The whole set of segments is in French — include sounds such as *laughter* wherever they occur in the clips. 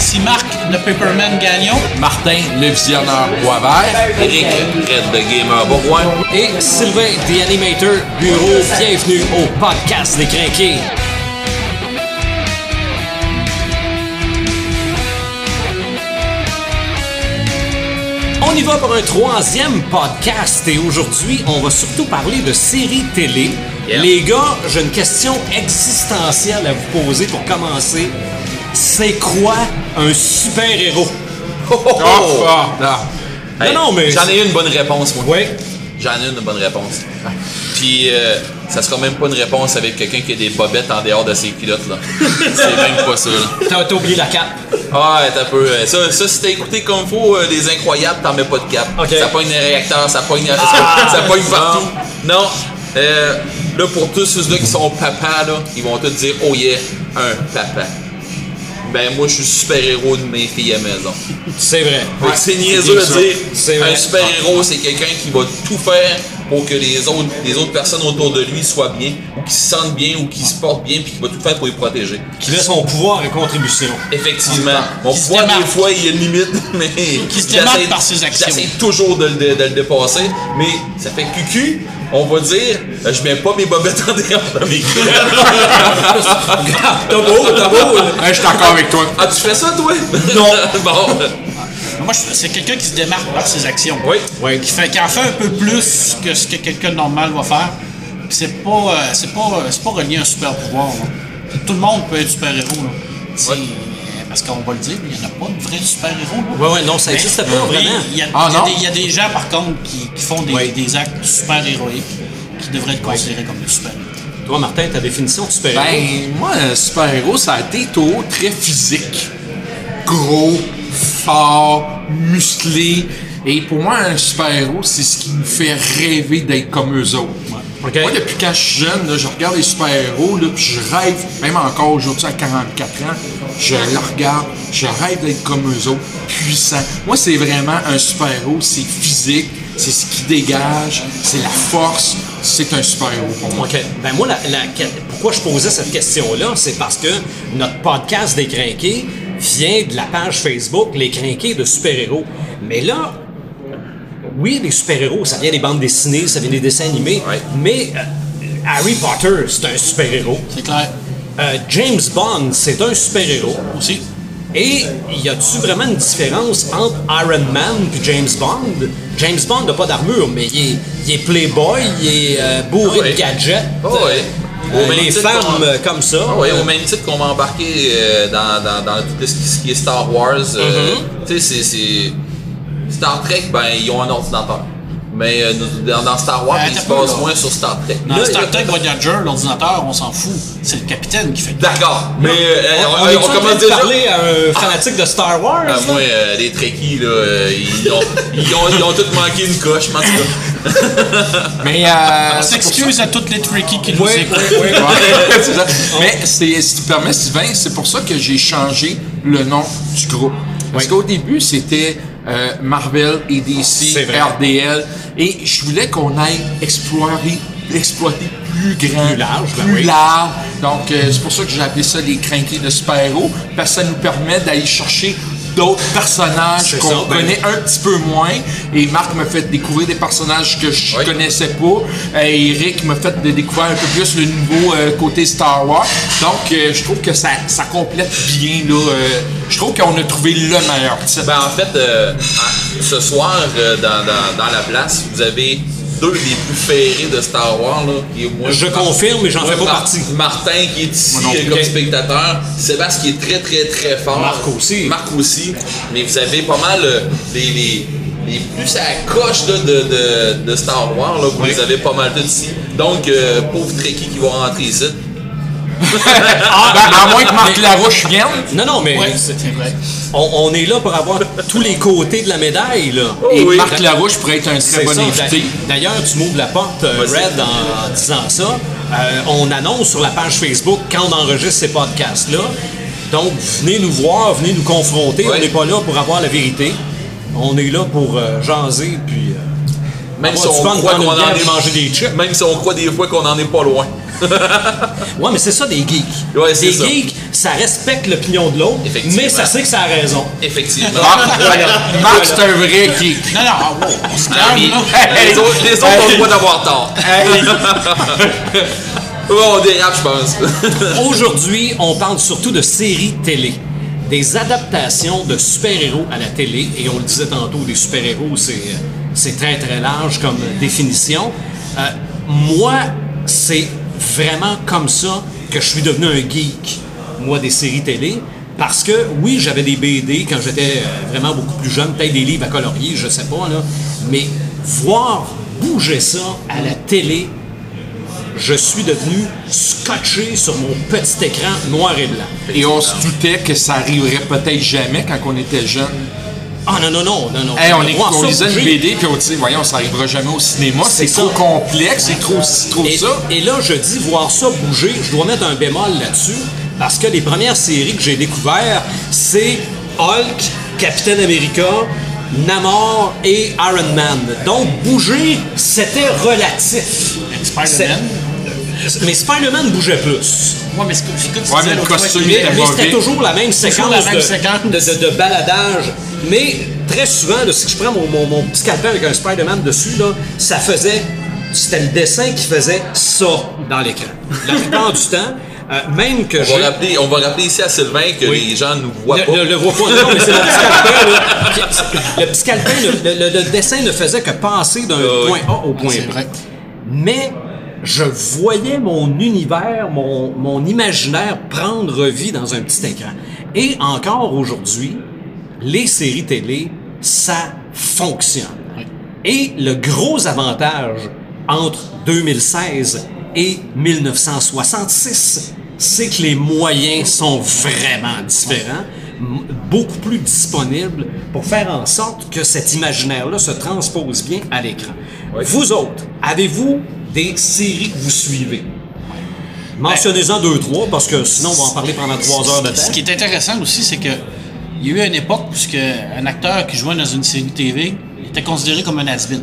Ici Marc, le Paperman Gagnon. Martin, le visionnaire Boisvert. Eric, Red de Gamer Bourgoin. Et Sylvain, The Animator Bureau. Bienvenue au podcast des crinqués. On y va pour un troisième podcast et aujourd'hui, on va surtout parler de séries télé. Yeah. Les gars, j'ai une question existentielle à vous poser pour commencer. C'est quoi un super-héros? Ah, ah. Hey, non, mais- J'en ai une bonne réponse, moi. Ouais. J'en ai une bonne réponse. Puis, euh, ça sera même pas une réponse avec quelqu'un qui a des bobettes en dehors de ses culottes, là. *laughs* C'est même pas ça, là. T'as oublié la cape. Ah, t'as peu. euh, Ça, ça si t'as écouté comme faut, euh, Les Incroyables, t'en mets pas de cap. Ok. Ça pogne les réacteurs, ça pogne, Ah! ça pogne partout. Non. Euh, là, pour tous ceux-là qui sont papas, là, ils vont tous dire, oh yeah, un papa. Ben, moi, je suis super-héros de mes filles à maison. C'est vrai. C'est niaiseux de dire C'est vrai. un super-héros, c'est quelqu'un qui va tout faire pour que les autres, les autres personnes autour de lui soient bien, ou qui se sentent bien, ou qui se portent bien, puis qui va tout faire pour les protéger. Qui met son pouvoir et contribution. Effectivement. Mon se pouvoir, des fois, il y a une limite, *laughs* mais. Qui se démarque par ses actions. J'essaie toujours de, de le dépasser, mais ça fait cucu. On va dire, euh, je mets pas mes bobettes en dehors de mes T'as beau, t'as beau. Hey, je suis d'accord avec toi. Ah, tu fais ça, toi? Non. *laughs* bon. Moi, je- c'est quelqu'un qui se démarque par ses actions. Oui. Ouais. Qui, fait, qui en fait un peu plus que ce que quelqu'un de normal va faire. Puis c'est pas, euh, c'est pas, euh, c'est pas relié à un super pouvoir. là. Tout le monde peut être super héros. Là. Parce qu'on va le dire, il n'y en a pas de vrais super héros. Ouais, ouais, non, ça n'existe pas vraiment. Il y, a, Ah, il y a non? des- il y a des gens, par contre, qui, qui font des, Ouais. des actes super héroïques qui devraient être considérés comme des super héros. Toi, Martin, ta définition de super-héros? Ben, moi, un super-héros, ça a été toujours très physique. Gros, fort, musclé. Et pour moi, un super-héros, c'est ce qui nous fait rêver d'être comme eux autres. OK. Moi, depuis quand je suis jeune, là, je regarde les super-héros, là, puis je rêve, même encore aujourd'hui à 44 ans, je le regarde, je rêve d'être comme eux autres, puissant. Moi, c'est vraiment un super-héros, c'est physique, c'est ce qui dégage, c'est la force, c'est un super-héros pour moi. OK. Ben moi, la, la- pourquoi je posais cette question-là, c'est parce que notre podcast des crinqués vient de la page Facebook Les crinqués de super-héros. Mais là, oui, les super-héros, ça vient des bandes dessinées, ça vient des dessins animés, Ouais. mais euh, Harry Potter, c'est un super-héros. C'est clair. Euh, James Bond, c'est un super-héros. Aussi. Et y a-tu vraiment une différence entre Iron Man et James Bond? James Bond n'a pas d'armure, mais il est, il est playboy, il est euh, bourré Ah de gadgets. Ah ouais. Euh, même les femmes euh, comme ça. Ah ouais, au même titre qu'on va embarquer euh, dans, dans, dans tout ce qui, est Star Wars. euh, Mm-hmm. Tu sais, c'est- c'est. Star Trek, ben, ils ont un ordinateur. Mais euh, nous- dans, dans Star Wars, Ben, ils t'as se là. moins sur Star Trek. Dans Là, Star Trek Voyager, l'ordinateur, on s'en fout. C'est le capitaine qui fait tout. D'accord, mais euh, On, on, on est on en train commence déjà. parler à un fanatique de Star Wars? Ah, là? moi, euh, les Trekkies, là, euh, ils, ont, ils, ont, ils ont tous manqué une coche, mais en tout cas. *laughs* Mais, euh, On s'excuse à toutes les trickies qui nous Oui, écoutent. oui, oui. Ouais, *laughs* c'est ça. Mais c'est, si tu permets, Sylvain, c'est pour ça que j'ai changé le nom du groupe. Parce Oui. qu'au début, c'était euh, Marvel, EDC. RDL. Et je voulais qu'on aille explorer, exploiter plus grand, Plus large, ben plus oui. large. Donc, euh, c'est pour ça que j'ai appelé ça les crinqués de super-héros. Parce que ça nous permet d'aller chercher d'autres personnages qu'on ben- connaît un petit peu moins. Et Marc m'a fait découvrir des personnages que je Oui. connaissais pas. Et Eric m'a fait découvrir un peu plus le nouveau euh, côté Star Wars. Donc, euh, je trouve que ça, ça complète bien. Là, euh, je trouve qu'on a trouvé le meilleur titre. Ben, en fait, euh, ce soir, euh, dans, dans, dans la place, vous avez deux des plus ferrés de Star Wars. Là, moi, Je confirme, mais j'en fais pas Mar- partie. Martin qui est ici non euh, comme Ok. spectateur. Sébastien qui est très très très fort. Marc aussi. Marc aussi. Mais vous avez pas mal euh, les, les, les plus à la coche là, de, de, de Star Wars. Là, vous Oui. les avez pas mal tous ici. Donc, euh, pauvre Trekkie qui va rentrer ici. *laughs* Ben, à moins que Marc Larouche vienne. Non, non, mais Ouais, c'est- c'est vrai. on, on est là pour avoir tous les côtés de la médaille, là. Et oui. Marc Larouche pourrait être un très bon ça. invité. D'ailleurs, tu m'ouvres la porte, euh. Red, en disant ça. Euh, on annonce sur la page Facebook quand on enregistre ces podcasts-là. Donc, venez nous voir, venez nous confronter. Ouais. On n'est pas là pour avoir la vérité. On est là pour euh, jaser, puis... euh, Même si on croit qu'on en et est manger des chips. Même si on croit des fois qu'on en est pas loin. Ouais, mais c'est ça des geeks. Ouais, c'est des ça. geeks, ça respecte l'opinion de l'autre, Effectivement. mais ça sait que ça a raison. Effectivement. Marc, c'est un vrai geek. Non, non, wow, on se Ah, calme, les autres, les autres ont le droit d'avoir tort. *laughs* Ouais, on dérape, je pense. *laughs* Aujourd'hui, on parle surtout de séries télé. Des adaptations de super-héros à la télé. Et on le disait tantôt, des super-héros, c'est, c'est très très large comme définition. Euh, moi, c'est vraiment comme ça que je suis devenu un geek, moi, des séries télé. Parce que, oui, j'avais des BD quand j'étais euh, vraiment beaucoup plus jeune, peut-être des livres à colorier, je sais pas, là. Mais voir bouger ça à la télé, je suis devenu scotché sur mon petit écran noir et blanc. Et on se doutait que ça arriverait peut-être jamais quand on était jeune. Ah non, non, non, non, non. Hey, on, est, on ça lisait une. BD puis on disait, voyons, ça arrivera jamais au cinéma. C'est trop complexe, c'est trop, c'est trop Et, ça. et là, je dis voir ça bouger, je dois mettre un bémol là-dessus, parce que les premières séries que j'ai découvertes, c'est Hulk, Captain America, Namor et Iron Man. Donc, bouger, c'était relatif. Spider-Man? Mais Spider-Man bougeait plus. Ouais, mais c'est comme tu Ouais, disais mais le costume, Mais c'était toujours la même séquence, la même de, séquence. de- de- de baladage. Mais très souvent, là, si je prends mon, mon- mon petit calepin avec un Spider-Man dessus, là, ça faisait. C'était le dessin qui faisait ça dans l'écran. La plupart du temps, euh, même que On va, rappeler, on va rappeler ici à Sylvain que Oui. les gens nous voient Ne, pas. ne le vois pas, non, mais c'est le petit calepin. le petit calepin, le, le- le dessin ne faisait que passer d'un Ah point A au point C'est B. vrai. Mais je voyais mon univers, mon, mon imaginaire prendre vie dans un petit écran. Et encore aujourd'hui, les séries télé, ça fonctionne. Et le gros avantage entre 2016 et 1966, c'est que les moyens sont vraiment différents, beaucoup plus disponibles pour faire en sorte que cet imaginaire-là se transpose bien à l'écran. Vous autres, avez-vous des séries que vous suivez? Mentionnez-en deux, trois, parce que sinon, on va en parler pendant trois heures de temps. Ce qui est intéressant aussi, c'est que il y a eu une époque où un acteur qui jouait dans une série TV était considéré comme un has-been.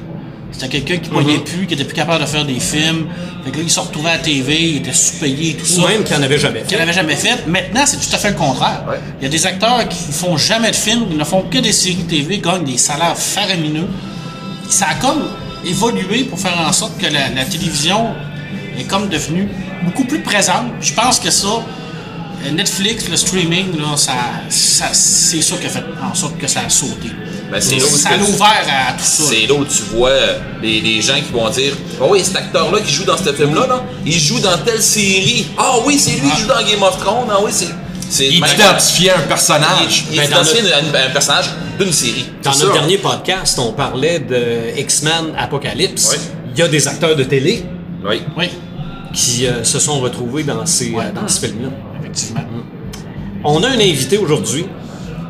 C'était quelqu'un qui Mhm. pognait plus, qui était plus capable de faire des films. Fait que là, il se retrouvait à la TV, il était sous-payé et tout ça. Ou même qu'il n'en avait jamais Qu'il fait. n'avait jamais fait. Maintenant, c'est tout à fait le contraire. Ouais. Il y a des acteurs qui font jamais de films, ils ne font que des séries TV, gagnent des salaires faramineux. Ça a comme évolué pour faire en sorte que la, la télévision est comme devenue beaucoup plus présente. Je pense que ça, euh, Netflix, le streaming, là, ça, ça- c'est ça qui a fait en sorte que ça a sauté. Ben, c'est là où ça l'a ouvert à tout ça. C'est là où tu vois les, les gens qui vont dire Oh oui, cet acteur-là qui joue dans ce film-là, là, il joue dans telle série. Ah oui, c'est lui qui joue dans Game of Thrones. Ah oui, c'est. c'est Il identifiait un personnage. Il, il Ben, identifie un, un personnage d'une série. Dans notre dernier podcast, on parlait de X-Men Apocalypse. Oui. Il y a des acteurs de télé Oui. Oui, qui euh, se sont retrouvés dans, ces, euh, dans ce film-là. effectivement. On a un invité aujourd'hui,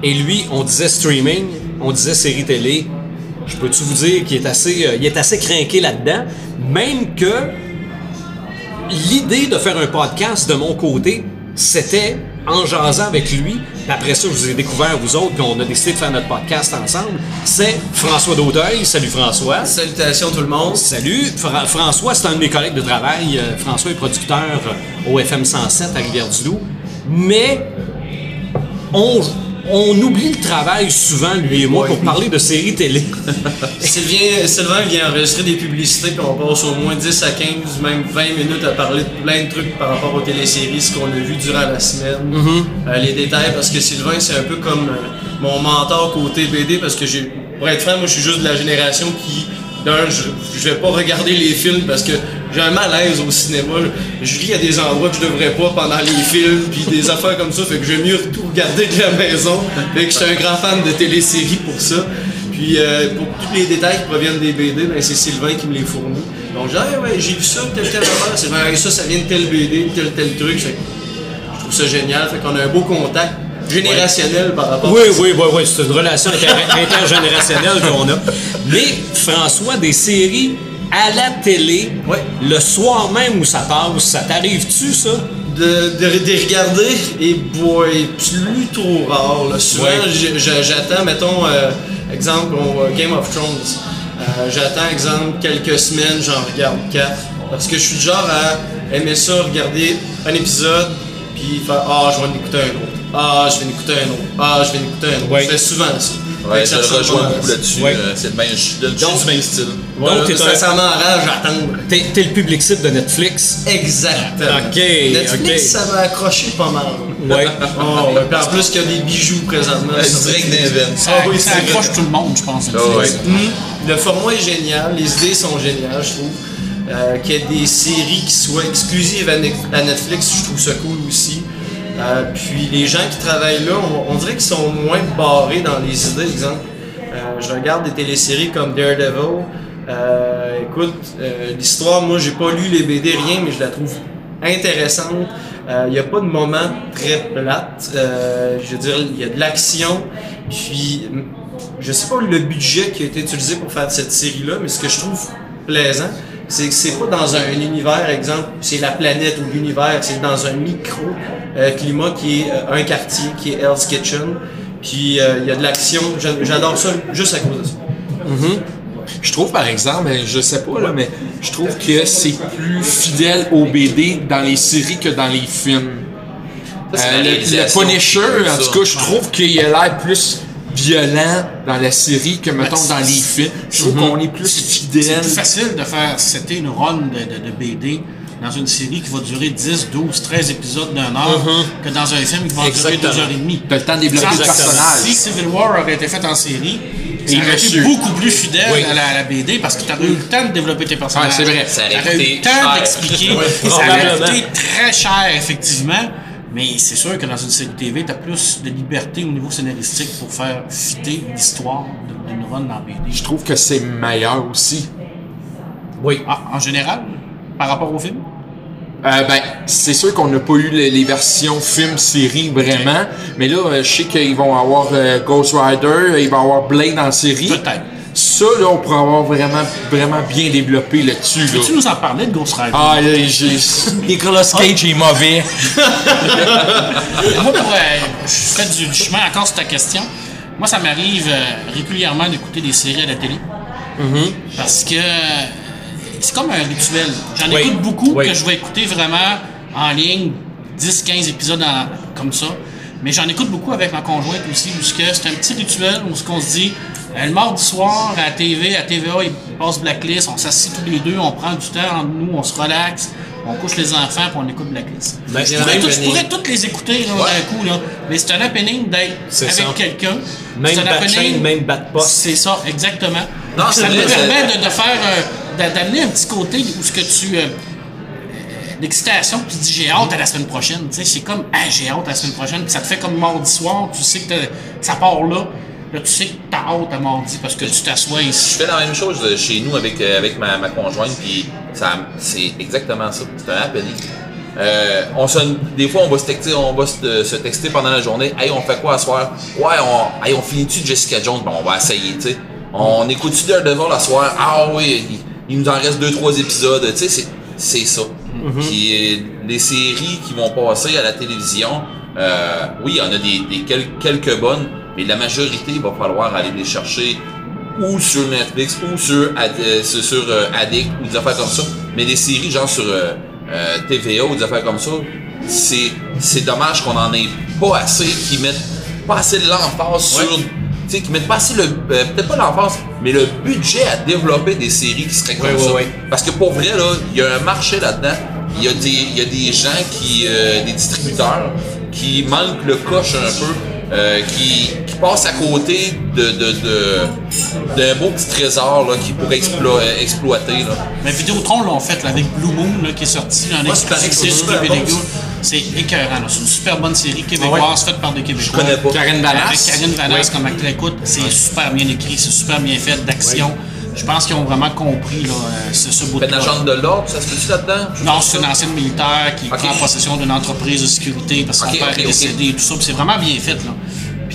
et lui, on disait streaming, on disait série télé. Je peux-tu vous dire qu'il est assez, euh, il est assez craqué là-dedans, même que l'idée de faire un podcast de mon côté, c'était en jasant avec lui. Après ça, je vous ai découvert vous autres, puis on a décidé de faire notre podcast ensemble. C'est François Daudeuil. Salut François. Salutations tout le monde. Salut, Fra- François, c'est un de mes collègues de travail. Euh, François est producteur euh, au FM 107 à Rivière-du-Loup. Mais on, on oublie le travail souvent, lui et moi, pour parler de séries télé. *laughs* Sylvain, Sylvain vient enregistrer des publicités, puis on passe au moins 10 à 15, même 20 minutes à parler de plein de trucs par rapport aux téléséries, ce qu'on a vu durant la semaine, Euh, les détails, parce que Sylvain, c'est un peu comme euh, mon mentor côté BD, parce que j'ai, pour être franc, moi, je suis juste de la génération qui, d'un, je, je vais pas regarder les films parce que j'ai un malaise au cinéma. Je, ris à des endroits que je devrais pas pendant les films, puis des *laughs* affaires comme ça, fait que j'aime mieux tout regarder de la maison. Fait que je suis un grand fan de téléséries pour ça. Puis euh, pour tous les détails qui proviennent des BD, ben, c'est Sylvain qui me les fournit. Donc j'ai ah, ouais, j'ai vu ça, telle telle affaire, c'est ça, ça vient de tel BD, tel tel truc. Fait que je trouve ça génial. Fait qu'on a un beau contact générationnel par rapport Oui, à ça. oui, oui, oui, c'est une relation inter- intergénérationnelle qu'on a. Mais François, des séries à la télé, Ouais. le soir même où ça passe, ça t'arrive-tu, ça? de, de, de regarder et boy, plus trop rare. là. Souvent, Ouais. j'attends, mettons, euh, exemple, on, Game of Thrones. Euh, j'attends, exemple, quelques semaines, j'en regarde quatre. Parce que je suis du genre à aimer ça, regarder un épisode, puis faire Ah, je vais en écouter un autre. Ah, je vais en écouter un autre. Ah, je vais en écouter un autre. Ouais. Je fais souvent ça. Ouais, je que ça ressemble rejoins à beaucoup là-dessus. Ouais. euh, C'est le même, je suis je suis du même style. Donc, t'es ça, m'enrage d'attendre. T'es, t'es le public cible de Netflix? Exactement. Ok, Netflix, ça m'a accroché pas mal. Ouais. *laughs* Oh, ouais. En plus qu'il y a des bijoux présentement. Euh, Direct Netflix. d'Event. Ça, Ah oui, ça c'est accroche vrai. tout le monde, je pense. Ah ouais. Mhm. Le format est génial, les idées sont géniales, je trouve. Euh, qu'il y ait des séries qui soient exclusives à, à Netflix, je trouve ça cool aussi. Euh, puis les gens qui travaillent là, on, dirait qu'ils sont moins barrés dans les idées. Exemple, euh, je regarde des téléséries comme Daredevil. Euh, écoute, euh, l'histoire, moi j'ai pas lu les BD, rien, mais je la trouve intéressante. Il n'y a pas de moment très plate. Euh, je veux dire, il y a de l'action. Puis, je sais pas le budget qui a été utilisé pour faire cette série-là, mais ce que je trouve plaisant, c'est c'est pas dans un univers, exemple, c'est la planète ou l'univers, c'est dans un micro-climat qui est euh, un quartier, qui est Hell's Kitchen. Puis, euh, il y a de l'action. J'a- J'adore ça juste à cause de ça. Je trouve par exemple, euh, je sais pas là, mais je trouve que c'est plus fidèle au BD dans les séries que dans les films. Ça, c'est Euh, la le, le Punisher, en tout cas, je trouve qu'il a l'air plus violent dans la série que mettons dans les films. Je trouve qu'on est plus C'est fidèle. plus facile de faire c'était une run de, de, de BD dans une série qui va durer 10, 12, 13 épisodes d'un heure que dans un film qui va durer Exactement. deux heures et demie. T'as le temps de développer le personnage. Si Civil War aurait été fait en série, ça Il aurait été beaucoup plus fidèle Oui. à, la, à la BD parce que tu eu le temps de développer tes personnages. Ouais, c'est vrai. Ça aurait eu le temps d'expliquer. Ouais, ça aurait coûté très cher, effectivement. Mais c'est sûr que dans une série TV, tu as plus de liberté au niveau scénaristique pour faire fitter l'histoire d'une run dans BD. Je trouve que c'est meilleur aussi. Oui. Ah, en général, par rapport au film? Euh, ben, c'est sûr qu'on n'a pas eu les, les versions film-série vraiment, mais là, euh, je sais qu'ils vont avoir euh, Ghost Rider, il va avoir Blade en série. Peut-être. Ça, là, on pourrait avoir vraiment, vraiment bien développé là-dessus. Là. Peux-tu nous en parler de Ghost Rider? Ah, là, j'ai... *laughs* Nicolas Cage est mauvais. *laughs* Moi, pour, euh, je fais du, du chemin encore sur ta question. Moi, ça m'arrive euh, régulièrement d'écouter des séries à la télé. Parce que euh, c'est comme un rituel. J'en Oui. écoute beaucoup Oui. que je vais écouter vraiment en ligne, 10-15 épisodes en- comme ça. Mais j'en écoute beaucoup avec ma conjointe aussi, parce que c'est un petit rituel où ce qu'on se dit, euh, le mardi soir, à TV, à TVA, il passe Blacklist, on s'assied tous les deux, on prend du temps entre nous, on se relaxe, on couche les enfants, puis on écoute Blacklist. Ben, je, pourrais tout- je happening. pourrais toutes les écouter là, d'un coup, là. mais c'est un happening d'être avec quelqu'un. Même C'est un bat même bat poste. c'est ça, exactement. Non, ça me vrai, permet de, de faire, euh, d'a- d'amener un petit côté où ce que tu, euh, euh, l'excitation, puis tu dis j'ai hâte à la semaine prochaine. Tu sais, c'est comme ah, j'ai hâte à la semaine prochaine, puis ça te fait comme mardi soir, tu sais que ça part là. Là, tu sais que t'as hâte à mardi parce que tu t'assois Je ici. fais la même chose euh, chez nous avec, euh, avec ma, ma conjointe, puis ça, c'est exactement ça. C'est un happening. Euh, on se, des fois, on va se texter, on va se, se texter pendant la journée. Hey, on fait quoi à soir? Ouais, on, hey, on finit-tu de Jessica Jones? Ben, on va essayer, tu sais. On écoute-tu Daredevil à soir? Ah oui, il, il nous en reste deux, trois épisodes. Tu sais, c'est, c'est ça. Puis euh, les séries qui vont passer à la télévision, euh, oui, il y en a des, des quel- quelques bonnes, mais la majorité, il va falloir aller les chercher ou sur Netflix ou sur, euh, sur, euh, Addict ou des affaires comme ça. Mais des séries genre sur euh, euh, TVA ou des affaires comme ça, c'est, c'est dommage qu'on en ait pas assez, qui mettent pas assez de l'emphase sur. Tu sais, qui mettent pas assez le. euh, peut-être pas l'emphase, mais le budget à développer des séries qui seraient comme Ouais, ouais, ça. ouais. Parce que pour vrai, là, il y a un marché là-dedans. Il y a des, il y a des gens qui, euh, des distributeurs, qui manquent le coche un peu, euh, qui, qui passent à côté de, de, de, d'un beau petit trésor, là, qu'ils pourraient explo- euh, exploiter, là. Mais Vidéotron l'ont fait là, avec Blue Moon là, qui est sorti en exclusivité c'est sur bon, C'est écœurant. là. C'est une super bonne série québécoise faite par des Québécois. connais pas. Karen Avec Ballas. Karine Vanasse comme actrice, écoute, c'est super bien écrit, c'est super bien fait, d'action. Je pense qu'ils ont vraiment compris là, euh, ce, ce bout Fait agent de l'ordre, ça se peut-tu là-dedans? Non, c'est une ancienne militaire qui Ok. prend possession d'une entreprise de sécurité parce que son père est décédé et tout ça. puis c'est vraiment bien fait. Là.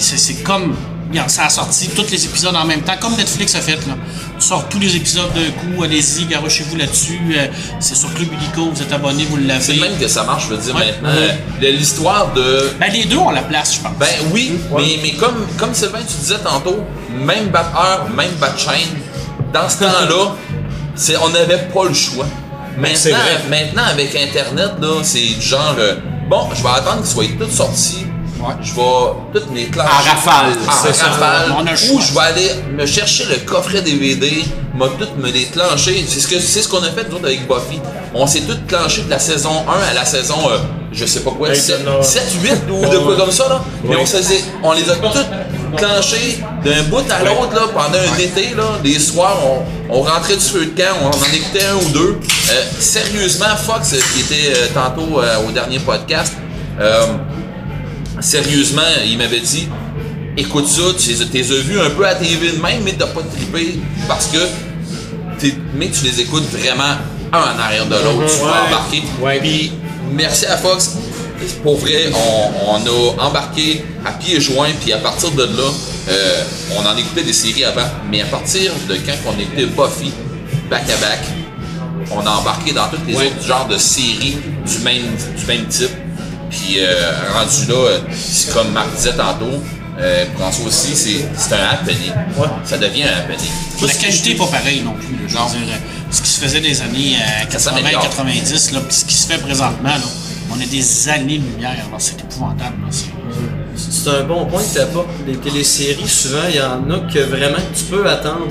Puis c'est, c'est comme. regarde, ça a sorti tous les épisodes en même temps, comme Netflix a fait. Là. Tu sors tous les épisodes d'un coup, allez-y, garochez-vous là-dessus. euh, c'est sur Club Illico, vous êtes abonné, vous C'est l'avez. le même que ça marche, je veux dire, Ouais. maintenant. Euh, L'histoire de. Ben, les deux ont la place, je pense. Ben oui, mais, mais comme, comme Sylvain, tu disais tantôt, même batteur, même bat chaîne, dans ce temps-là, *laughs* c'est, on n'avait pas le choix. c'est Maintenant, vrai. maintenant, avec Internet, là, c'est du genre, euh, bon, je vais attendre qu'ils soient tous sortis. Ouais. Je vais toutes les classes. En rafale. En ça. rafale. On a le Ou je vais aller me chercher le coffret DVD, m'a tout me les clencher. C'est ce que c'est ce qu'on a fait nous autres avec Buffy. On s'est tout clenché de la saison 1 à la saison, euh, je sais pas quoi, Hey, 7, non. 8 ou de quoi comme ça là. Mais on, se faisait- on les a toutes clenchés d'un bout à l'autre là pendant un été là. Les soirs, on, on rentrait du feu de camp, on en écoutait un ou deux. Euh, sérieusement, Fox, euh, qui était euh, tantôt euh, au dernier podcast, euh, sérieusement, il m'avait dit écoute ça, tu les as- vus un peu à TV de même, mais t'as pas trippé parce que mais tu les écoutes vraiment un en arrière de l'autre, tu vas embarquer. Ouais. Puis merci à Fox. Pour vrai, on, on a embarqué à pieds joints, puis à partir de là, euh, on en écoutait des séries avant, mais à partir de quand on écoutait Buffy, back à back, on a embarqué dans tous les Ouais. autres genres de séries du même, du même type. Puis euh, rendu là, euh, c'est comme Marc disait tantôt, euh, François aussi, c'est c'est un happening. Ouais. Ça devient un happening. La qualité n'est pas pareille non plus. là. Je Non. veux dire, euh, ce qui se faisait des années euh, Ça s'améliore. 80-90, là, puis ce qui se fait présentement, là, on a des années-lumière. là. C'est épouvantable. là. C'est- C'est un bon point que tu apportes. Les téléséries, souvent, il y en a que vraiment tu peux attendre.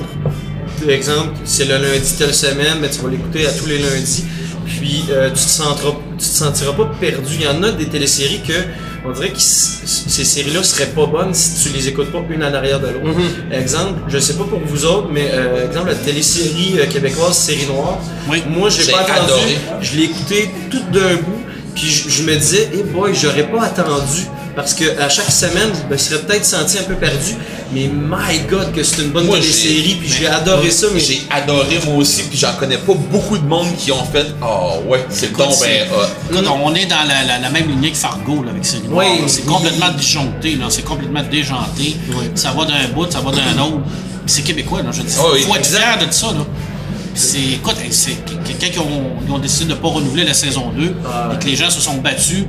Par exemple, c'est le lundi telle semaine, mais tu vas l'écouter à tous les lundis. Puis euh, tu, te sentiras, tu te sentiras pas perdu. Il y en a des téléséries que on dirait que ces séries-là seraient pas bonnes si tu les écoutes pas une en arrière de l'autre. Exemple, je sais pas pour vous autres, mais euh, exemple la télésérie euh, québécoise Série Noire. Oui. Moi, j'ai pas attendu. adoré. Je l'ai écouté tout d'un bout, puis je, je me disais, eh boy, j'aurais pas attendu. Parce que à chaque semaine, je me serais peut-être senti un peu perdu. Mais my god, que c'est une bonne télésérie, j'ai- puis j'ai adoré ça. Mais J'ai adoré moi aussi, puis j'en connais pas beaucoup de monde qui ont fait Oh ouais, c'est c'est- ben. Écoute, on est dans la, la- la même lignée que Fargo là, avec Série Oui. C'est complètement disjoncté, là. c'est complètement déjanté. Ça va d'un bout, ça va d'un *clears throat* autre. C'est québécois, là. Je dis, Ah oui, faut être fier de ça. Là. C'est, écoute, c'est quelqu'un qui ont décidé de ne pas renouveler la saison 2 Ah. et que les gens se sont battus.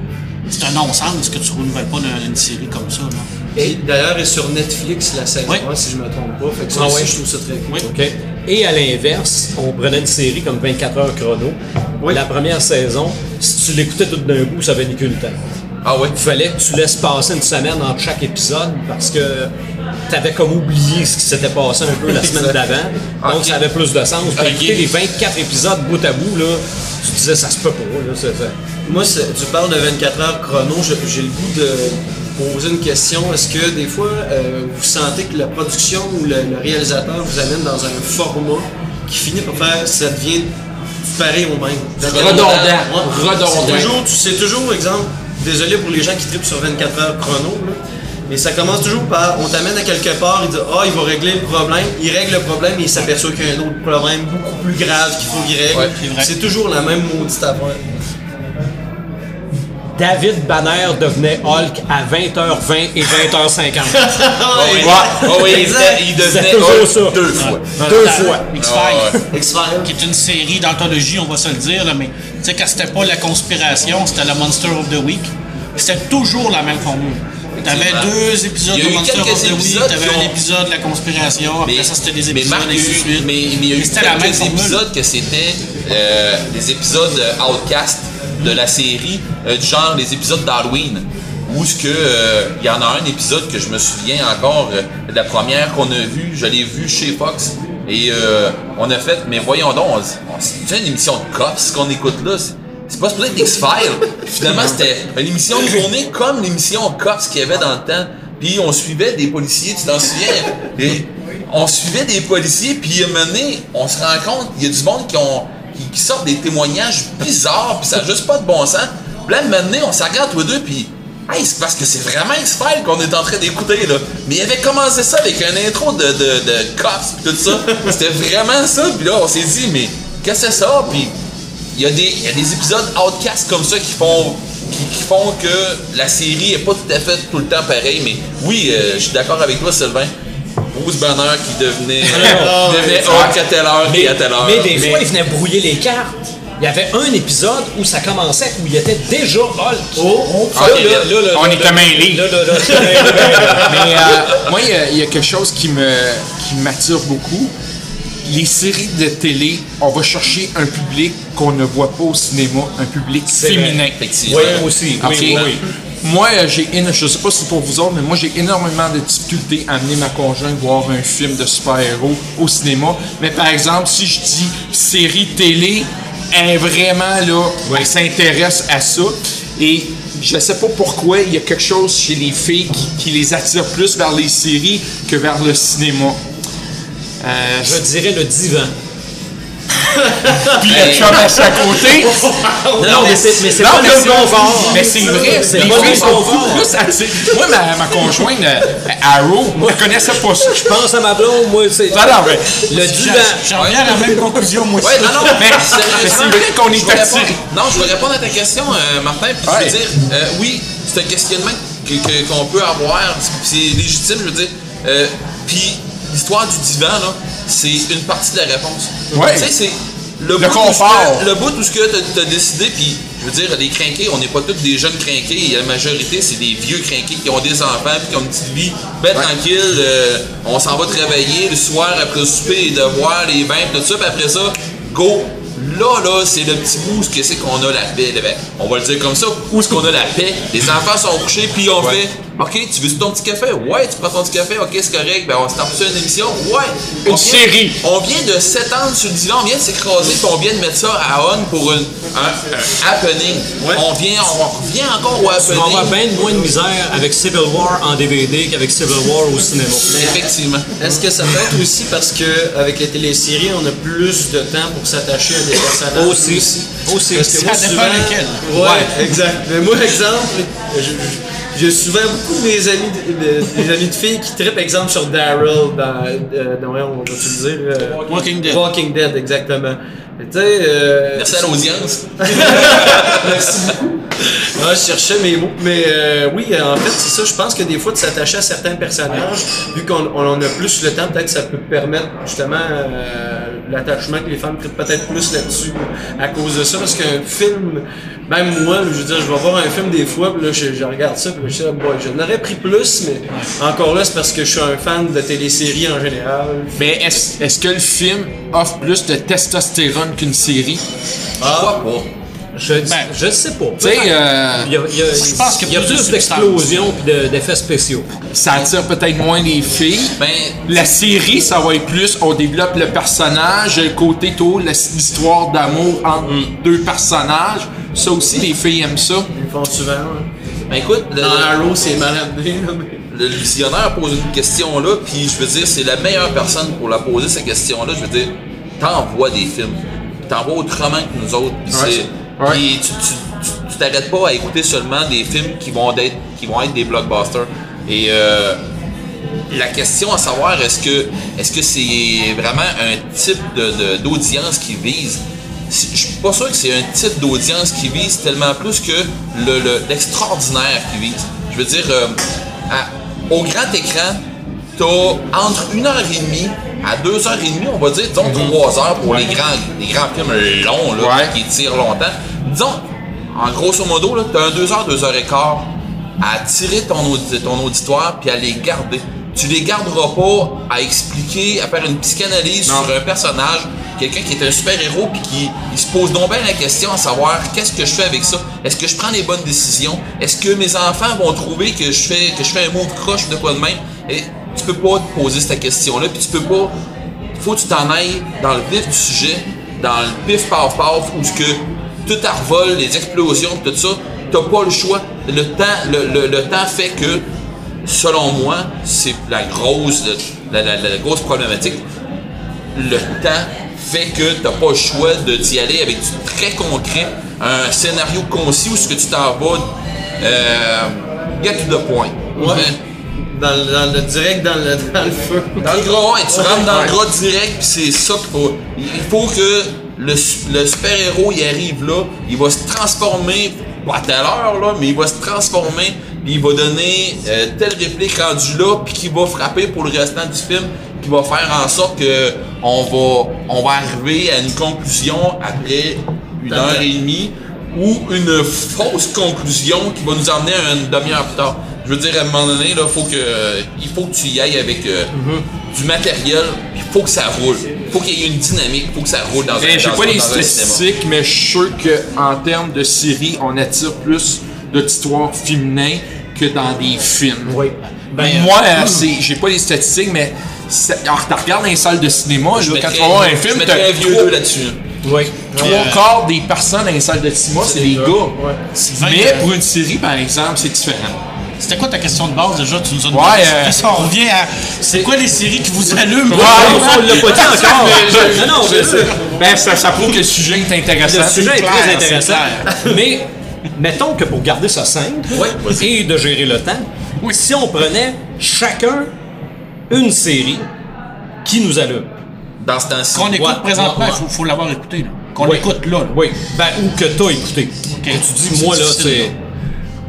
C'est un non-sens que tu ne renouvelles pas une, une série comme ça. Là. Et d'ailleurs, est sur Netflix la saison Oui. 1, si je me trompe pas. Fait que ça Ah aussi, ouais. je trouve ça très cool. Oui. Et à l'inverse, on prenait une série comme 24 heures chrono. Oui. La première saison, si tu l'écoutais tout d'un coup, ça venait que le temps. Ah ouais. Il fallait que tu laisses passer une semaine entre chaque épisode parce que tu avais comme oublié ce qui s'était passé un peu la semaine d'avant. Donc ça avait plus de sens. Puis Ok. écouter les 24 épisodes bout à bout, là, tu disais ça se peut pas. Là, c'est- c'est- Moi, c'est- tu parles de 24 heures chrono, j'ai le goût de poser une question. Est-ce que des fois, euh, vous sentez que la production ou le, le réalisateur vous amène dans un format qui finit par faire, ça devient pareil au même? Redondant. Ouais. Redondant. C'est toujours, sais toujours, exemple, désolé pour les gens qui tripent sur 24 heures chrono, là, mais ça commence toujours par, on t'amène à quelque part, il dit, ah, il va régler le problème, il règle le problème et il s'aperçoit qu'il y a un autre problème beaucoup plus grave qu'il faut qu'il règle. Ouais, c'est c'est toujours la même maudite affaire. David Banner devenait Hulk à 20h20 et 20h50. Oh oui, Ouais. Oh oui, il, était- il devenait Hulk ça. deux fois. Deux fois. X-Files. Ouais. X-Files. qui est une série d'anthologie, on va se le dire, là, mais tu sais, quand c'était pas la conspiration, c'était le Monster of the Week. C'était toujours la même formule. T'avais deux épisodes de Monster of the Week, t'avais un épisode de la conspiration, après ça c'était des mais épisodes Marc, mais, mais il y a eu quelques épisodes que c'était euh, des épisodes euh, outcast de la série, euh, du genre les épisodes d'Halloween. Où ce que euh, il y en a un épisode que je me souviens encore euh, de la première qu'on a vue, je l'ai vue chez Fox et on a fait mais voyons donc, on, on- c'est une émission de cops qu'on écoute là. c'est- pas supposé être X-Files. Finalement, c'était une émission de journée comme l'émission Cops qu'il y avait dans le temps. Puis on suivait des policiers, tu t'en souviens? On suivait des policiers, puis on se rend compte, il y a du monde qui, ont, qui, qui sortent des témoignages bizarres, puis ça n'a juste pas de bon sens. Puis là, donné, on se regarde tous les deux, puis hey, c'est parce que c'est vraiment X-Files qu'on est en train d'écouter, là. Mais il avait commencé ça avec un intro de, de, de Cops, tout ça. *laughs* C'était vraiment ça, puis là, on s'est dit, mais qu'est-ce que c'est ça? Puis il y, a des, il y a des épisodes outcast comme ça qui font qui, qui font que la série est pas tout à fait tout le temps pareil, mais oui, euh, je suis d'accord avec toi, Sylvain. Bruce Banner qui devenait, *laughs* non, qui devenait mais- Hulk à telle heure et à telle heure. Mais des fois, il venait brouiller les cartes. Il y avait un épisode où ça commençait, où il était déjà Hulk. Oh, Là, ok, là, là, là, on mêlé, mêlé. *laughs* Mais euh, moi, il y a- il y, a quelque chose qui me qui m'attire beaucoup. Les séries de télé, on va chercher un public qu'on ne voit pas au cinéma, un public féminin. Effectivement. Oui, aussi. Oui, oui. Moi, euh, j'ai, je sais pas si c'est pour vous autres, mais moi, j'ai énormément de difficultés à amener ma conjointe voir un film de super-héros au cinéma. Mais par exemple, si je dis série télé, elle vraiment là, elle s'intéresse à ça. Et je sais pas pourquoi, il y a quelque chose chez les filles qui, qui les attire plus vers les séries que vers le cinéma. Euh, Je dirais le divan. *laughs* puis la chum à à côté. *laughs* Non, mais c'est mais c'est pas le confort. Mais c'est vrai, C'est les filles le sont confort. beaucoup plus attirées. Moi, ma, ma conjointe, euh, Arrow, elle connaissait pas ça. Je pense à ma blonde, moi, c'est. Non, non, mais, Le J'en divan. j'en reviens à la même conclusion, moi aussi. Ouais, non, non, mais, mais c'est vrai qu'on Je est attiré. Non, je vais répondre à ta question, euh, Martin. Puis je veux dire, euh, oui, c'est un questionnement que- que- qu'on peut avoir. C'est légitime, je veux dire. Puis l'histoire du divan, là, c'est une partie de la réponse. Ouais. Tu sais, c'est le, Le bout où confort. ce que- le bout où ce que t'as as décidé, puis je veux dire, les crinqués, on n'est pas tous des jeunes crinqués. La majorité, c'est des vieux crinqués qui ont des enfants, puis qui ont une petite vie ben tranquille. euh, on s'en va travailler le soir après le souper, les devoirs, les bains, tout ça, puis après ça, go. Là, là, c'est le petit bout, ce que c'est qu'on a la paix. ben, on va le dire comme ça. Où est-ce qu'on a la paix? Les enfants sont couchés, puis on fait OK, tu veux ton petit café? Ouais, tu prends ton petit café, ok, c'est correct. Ben, on se tape sur une émission? Ouais. Une On vient- série. On vient de s'étendre sur le divan, on vient de s'écraser, puis on vient de mettre ça à on pour une- un, un happening. On vient, on revient encore au Tu vas avoir happening. bien moins de misère avec Civil War en DVD qu'avec Civil War au cinéma. Effectivement. Est-ce que ça peut être aussi parce que avec les téléséries, on a plus de temps pour s'attacher à des personnages Aussi. Aussi? Parce que Ça moi, dépend souvent. Ouais, exact. Mais moi, exemple, je- je- j'ai souvent beaucoup de mes amis de, de- des amis de filles qui trippent, exemple, sur Daryl dans, euh, dans on le dire? euh, Walking Dead. Walking Dead, exactement. Tu sais, euh, Merci à l'audience. *laughs* Ouais, je cherchais mes mots. Mais euh, oui, en fait, c'est ça. Je pense que des fois, de s'attacher à certains personnages, vu qu'on on en a plus le temps, peut-être que ça peut permettre justement euh, l'attachement que les femmes trippent peut-être plus là-dessus à cause de ça. Parce qu'un film, même moi, je veux dire, je vais voir un film des fois, puis là, je, je regarde ça, puis je dis, ah, boy, je l'aurais pris plus, mais encore là, c'est parce que je suis un fan de téléséries en général. Mais est-ce que le film offre plus de testostérone qu'une série? Je crois pas. Je, je sais pas. Tu sais, euh, Il y a, il y a- Je pense qu'il il y a plus d'explosions et de- d'effets spéciaux. ça attire peut-être moins les filles. Ben, La série, ça va être plus, on développe le personnage, le côté tôt, l'histoire d'amour entre deux personnages. Ça aussi, les filles aiment ça. Ils le font souvent. hein. ben écoute, le, Dans Arrow, c'est mal amené. là, mais- le visionnaire pose une question là, puis je veux dire, c'est la meilleure personne pour la poser cette question-là. Je veux dire, t'envoies des films, t'envoies autrement que nous autres. Puis Ouais. Ouais. puis tu, t'arrêtes pas à écouter seulement des films qui vont être, qui vont être des blockbusters. Et euh, la question à savoir, est-ce que est-ce que c'est vraiment un type d'audience qui vise? Je suis pas sûr que c'est un type d'audience qui vise tellement plus que le, le- l'extraordinaire qui vise. Je veux dire, euh, au grand écran, t'as entre une heure et demie à deux heures et demie, on va dire, disons trois heures pour les grands les grands films longs là, Ouais. qui tirent longtemps. Disons, en grosso modo, là, t'as un deux heures, deux heures et quart à attirer ton, audi- ton auditoire puis à les garder. Tu les garderas pas à expliquer, à faire une psychanalyse Non. sur un personnage, quelqu'un qui est un super-héros puis qui il se pose donc bien la question à savoir qu'est-ce que je fais avec ça? Est-ce que je prends les bonnes décisions? Est-ce que mes enfants vont trouver que je fais que je fais un move croche de quoi de même? Et tu peux pas te poser cette question-là, puis tu peux pas. Faut que tu t'en ailles dans le vif du sujet, dans le pif paf paf, où ce que tout arvole, les explosions, tout ça, t'as pas le choix. Le temps, le, le- le temps fait que, selon moi, c'est la grosse, la, la- la grosse problématique. Le temps fait que t'as pas le choix de d'y aller avec du très concret, un scénario concis où ce que tu t'en vas, euh, get to the point. Ouais. Mais- Dans, le- dans le direct, dans le, *laughs* dans le feu. dans le gras, ouais, tu rentres dans le gras direct, puis c'est ça qu'il faut. Il faut que le, su- le super-héros il arrive là, il va se transformer, pas à telle heure là, mais il va se transformer, puis il va donner euh, telle réplique rendue là, puis qui va frapper pour le restant du film, qui va faire en sorte que on va, on va arriver à une conclusion après une heure et demie ou une fausse conclusion qui va nous emmener à une demi-heure plus tard. Je veux dire, à un moment donné, là, faut que, il faut que tu y ailles avec euh, du matériel, il faut que ça roule. faut qu'il y ait une dynamique, faut que ça roule dans un Ben, j'ai dans pas les statistiques, mais je suis sûr qu'en termes de séries, on attire plus d'auditoires féminins que dans des films. Oui. Ben, Moi, euh, c'est- j'ai pas les statistiques, mais alors, tu regardes dans les salles de cinéma, Je là, quand tu vas voir un je film, t'as un vieux là-dessus. oui. trois Euh, quarts des personnes dans les salles de cinéma, c'est des gars. Mais euh, pour une série, par exemple, c'est différent. C'était quoi ta question de base déjà? Tu nous as demandé. Ouais, euh, Puis ça, on revient à. C'est quoi les séries qui vous allument? Ouais, on l'a pas dit *laughs* encore. non, non, Je mais. Ben, ça, ça prouve que le sujet est intéressant. Le sujet est clair, très intéressant. Mais mettons que pour garder ça simple et de gérer le temps, si on prenait chacun une série qui nous allume. Dans ce temps-ci. Qu'on écoute Ouais, présentement, ouais, il faut, faut l'avoir écouté. Qu'on Oui. l'écoute là. là. Oui. Ben, ou que t'as écouté. Que tu dis, moi là, c'est.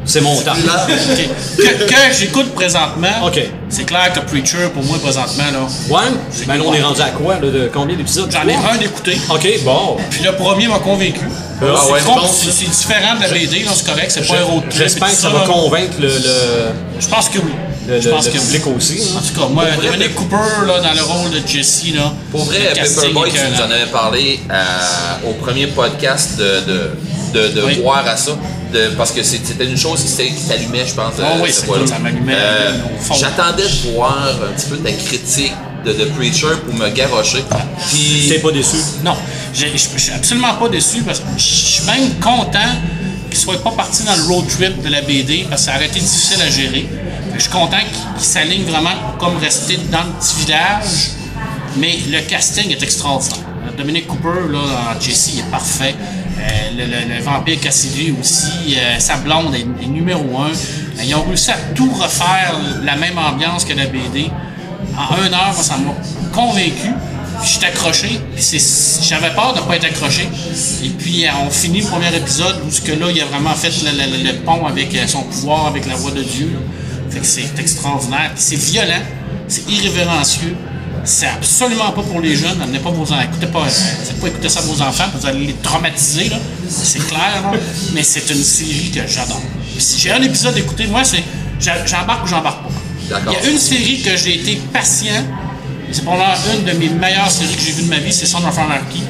C'est mon temps. Là, Ok. Que, que j'écoute présentement, Ok. c'est clair que Preacher, pour moi, présentement, là, Ouais. Ben là, on est rendu à quoi, là, de combien d'épisodes? j'en ai un d'écouter. Ok, bon. Puis le premier m'a convaincu. Ah ouais, c'est, différent de la BD, là, c'est correct, c'est pas un road trip. J'espère et que tout ça va là. convaincre le, le, Je pense que oui. le, je pense le que oui. public aussi. En hein. tout cas, moi, vrai, Dominic Cooper, là, dans le rôle de Jesse, là. Pour vrai, le casting Paperboy, tu écœurant. nous en avais parlé euh, au premier podcast de, de, de, de Oui. voir à ça. De, parce que c'était une chose qui, t'allumait, je pense. Ah euh, oui, cool, ça m'allumait Euh. J'attendais de voir un petit peu ta critique de, de Preacher pour me garrocher. Puis, T'es pas déçu? Non, je suis absolument pas déçu parce que je suis même content qu'il soit pas parti dans le road trip de la BD parce que ça aurait été difficile à gérer. Je suis content qu'il s'aligne vraiment pour comme rester dans le petit village, mais le casting est extraordinaire. Dominic Cooper, là, en Jesse, il est parfait. Euh, le, le- le vampire Cassidy aussi, euh, sa blonde est, numéro un. Ils ont réussi à tout refaire la même ambiance que la BD. En une heure, ça m'a convaincu. Puis j'étais accroché. J'avais peur de ne pas être accroché. Et puis euh, on finit le premier épisode où ce que là, il a vraiment fait le, le- le- pont avec son pouvoir, avec la voix de Dieu. Fait que c'est extraordinaire. C'est violent, c'est irrévérencieux. C'est absolument pas pour les jeunes. Amenez pas vos enfants. Écoutez pas, faites pas écouter ça à vos enfants, vous allez les traumatiser, là. C'est clair, là. Mais c'est une série que j'adore. Si j'ai un épisode écouté, moi, c'est j'embarque ou j'embarque pas. D'accord. Il y a une série que j'ai été patient. C'est probablement une de mes meilleures séries que j'ai vues de ma vie, c'est Son of Anarchy.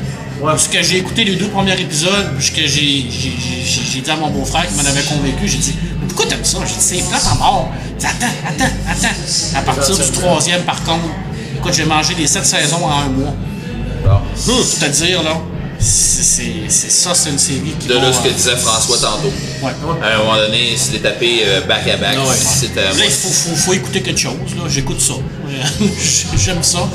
Parce que j'ai écouté les deux premiers épisodes, puis que j'ai j'ai- j'ai- j'ai dit à mon beau-frère qui m'en avait convaincu, j'ai dit Mais pourquoi t'aimes ça? J'ai dit c'est plate en mort. Dit attends, attends, attends. À partir du troisième, par contre, écoute, j'ai mangé les sept saisons en un mois. Hum, te dire là, c'est ça, c'est une série qui de là, ce que disait François tantôt. ouais. À un moment donné, t'es tapé back à back, Ouais. c'était. Là, il faut, écouter quelque chose. Là. J'écoute ça. *laughs* J'aime ça.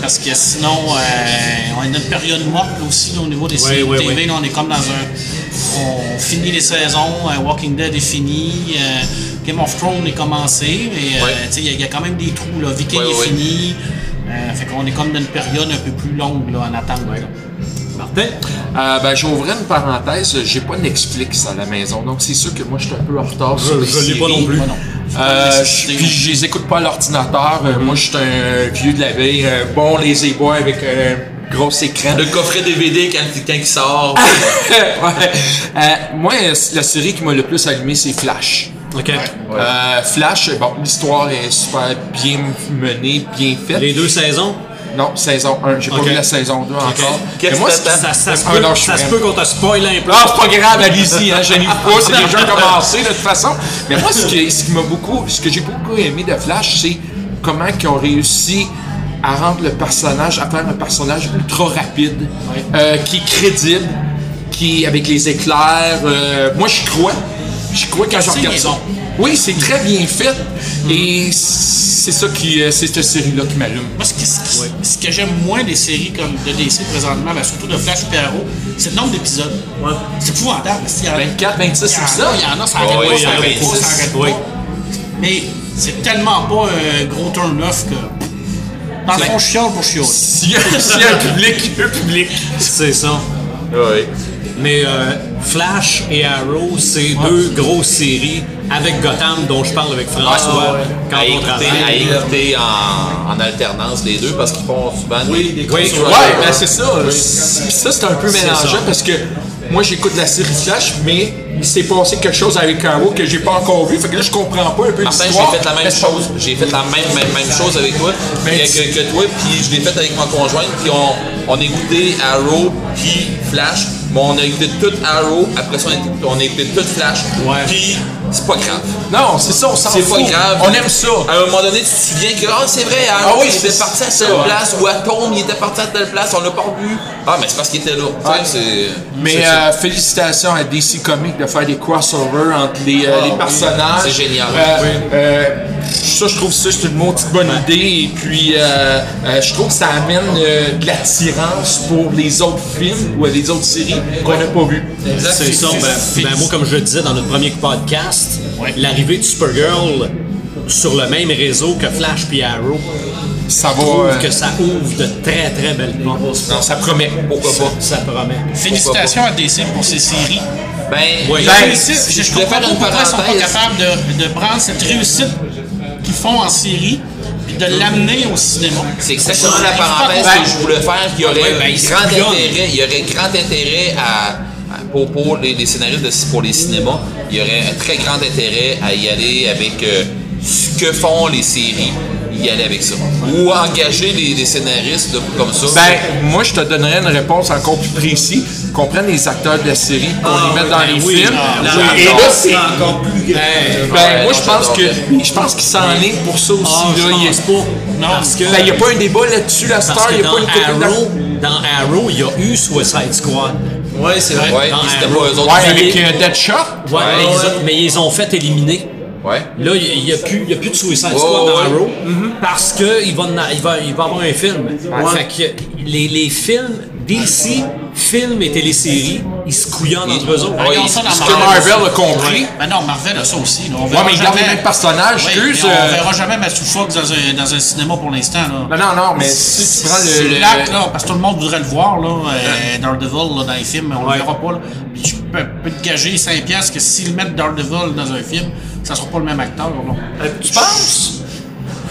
Parce que sinon, euh, on est dans une période morte là, aussi au niveau des séries TV. on est comme dans un. On finit les saisons. euh, Walking Dead est fini. euh, Game of Thrones est commencé. Mais il y, a- quand même des trous. Là. Viking est fini. Euh, fait qu'on est comme dans une période un peu plus longue là, en attente. Martin? Euh, ben, j'ouvrais une parenthèse, j'ai pas Netflix à la maison, donc c'est sûr que moi je suis un peu en retard sur les je l'ai pas non plus. Moi, non. Euh, je- puis non. je les écoute pas à l'ordinateur. Euh, Moi, je suis un vieux de la veille, bon lazy boy avec un gros écran. Le coffret DVD quand, quand il sort. *laughs* Ouais. Euh, moi, la série qui m'a le plus allumé, c'est Flash. OK. Euh, Flash, bon, l'histoire est super bien menée, bien faite. Les deux saisons? Non, saison 1. J'ai pas vu la saison 2 encore. Qu'est-ce que? Ça, ça se Ah, peut, qu'on te spoil un peu. Non, c'est pas grave, allez-y, hein, je n'y pas, c'est déjà *laughs* commencé de toute façon. Mais moi, ce, qui- ce qui m'a beaucoup, ce que j'ai beaucoup aimé de Flash, c'est comment ils ont réussi à rendre le personnage, à faire un personnage ultra rapide, euh, qui est crédible, qui avec les éclairs. euh, moi, je crois, je crois quand je regarde est ça. Oui, c'est très bien fait, et c'est ça qui, euh, c'est cette série-là qui m'allume. Moi, ce, qui- ce qui- ce que j'aime moins des séries comme de DC présentement, ben, surtout de Flash et Arrow, c'est le nombre d'épisodes. C'est épouvantable. Il y en a- 24, 26 il y en a, épisodes. Il y en a, ça Ouais, arrête pas, il y ça en a arrête pas, 26. ça arrête pas. Mais c'est tellement pas un gros turn-off que. Dans le fond, je chiale pour chialer. S'il y, a- s'il y a un public, un public. C'est ça. oui. Mais euh, Flash et Arrow, c'est deux grosses séries avec Gotham dont je parle avec François quand À on écouter, à travaille. écouter en, en alternance les deux parce qu'ils font souvent Oui, des Oui. Ouais, ben c'est ça. Ça, c'est un peu mélangeant ça. parce que moi j'écoute la série Flash, mais il s'est passé quelque chose avec Arrow que j'ai pas encore vu. Fait que là, je comprends pas un peu Martin, j'ai fait la même chose. J'ai fait la même, même, même chose avec toi Mais que, tu- que, que toi, puis je l'ai fait avec ma conjointe, puis on, on a écouté Arrow, puis Flash, mais on a écouté tout Arrow, après ça on a écouté, on a écouté tout Flash, Ouais. puis c'est pas grave. Non, c'est ça, on s'en C'est fout. pas grave. On aime ça. À un moment donné, tu te souviens que ah, c'est vrai, Ah oui, il était c'est- parti à c'est telle place, ou Atom, il était parti à telle place, on l'a pas vu. Ah, mais c'est parce qu'il était là. C'est. Mais c'est euh, félicitations à DC Comics de faire des crossovers entre les, euh, Ah, les oui. personnages. C'est génial. Euh, euh, ça, je trouve ça, c'est une maudite bonne idée. Et puis, euh, euh, je trouve que ça amène euh, de l'attirance pour les autres films ou les autres séries qu'on n'a pas vues. C'est ça. Ben, ben, moi, comme je le disais dans notre premier podcast, l'arrivée de Supergirl sur le même réseau que Flash puis Arrow, Ça va. je trouve euh, que ça ouvre de très très belles portes. non, ça promet. Pourquoi pas? Ça promet. Félicitations à DC pour ces séries. Ben, Oui. Ben, si je, je comprends pas pourquoi ils sont pas capables de, de prendre cette réussite qu'ils font en série puis de l'amener au cinéma. C'est exactement la parenthèse que je voulais faire. Il y aurait Ouais, ben, grand intérêt, il y aurait grand intérêt à- pour, pour les, les scénaristes de- pour les cinémas, il y aurait un très grand intérêt à y aller avec euh, ce que font les séries, y aller avec ça. Ou engager des, des scénaristes de- comme ça. Ben, moi, je te donnerais une réponse encore plus précise. Qu'on prenne les acteurs de la série, qu'on Ah, les mette oui, dans ben les oui. films. Ah, Et là, c'est. Encore plus grand. Ben, moi, non, je pense que je pense qu'il s'enligne pour ça aussi. Ah, là. Il pas. Non, parce que, Ben, il n'y a pas un débat là-dessus, la star. parce Il n'y a dans pas une copine Arrow, dans Arrow, il y a eu Suicide Squad. Ouais, c'est vrai. ouais, c'était pas eux autres. Ouais, Mais avec euh, Deadshot. Ouais, mais, ouais. Ils ont- mais ils ont fait éliminer. Ouais. Là, il n'y a, plus- y a plus de Suicide Ouais, Squad dans ouais. Arrow parce qu'il va, il va, il va avoir un film. Fait que les, les films, DC, films et téléséries, ils se couillonnent entre eux autres. Ouais, Regarde ça dans Ce que Marvel. A compris. Ben non, Marvel a ça aussi. Là. On Ouais, verra mais ils gardent les jamais- mêmes personnages, excuse. on euh, verra jamais Matthew Fox dans un, dans un cinéma pour l'instant. là. Non, non, non, mais si tu prends C'est le. le- plate, là, parce que tout le monde voudrait le voir, là, euh, Daredevil, là, dans les films, mais on Ouais. le verra pas, là. Puis je peux, peux te gager 5 piastres que s'ils mettent Daredevil dans un film, ça sera pas le même acteur, non. Tu penses?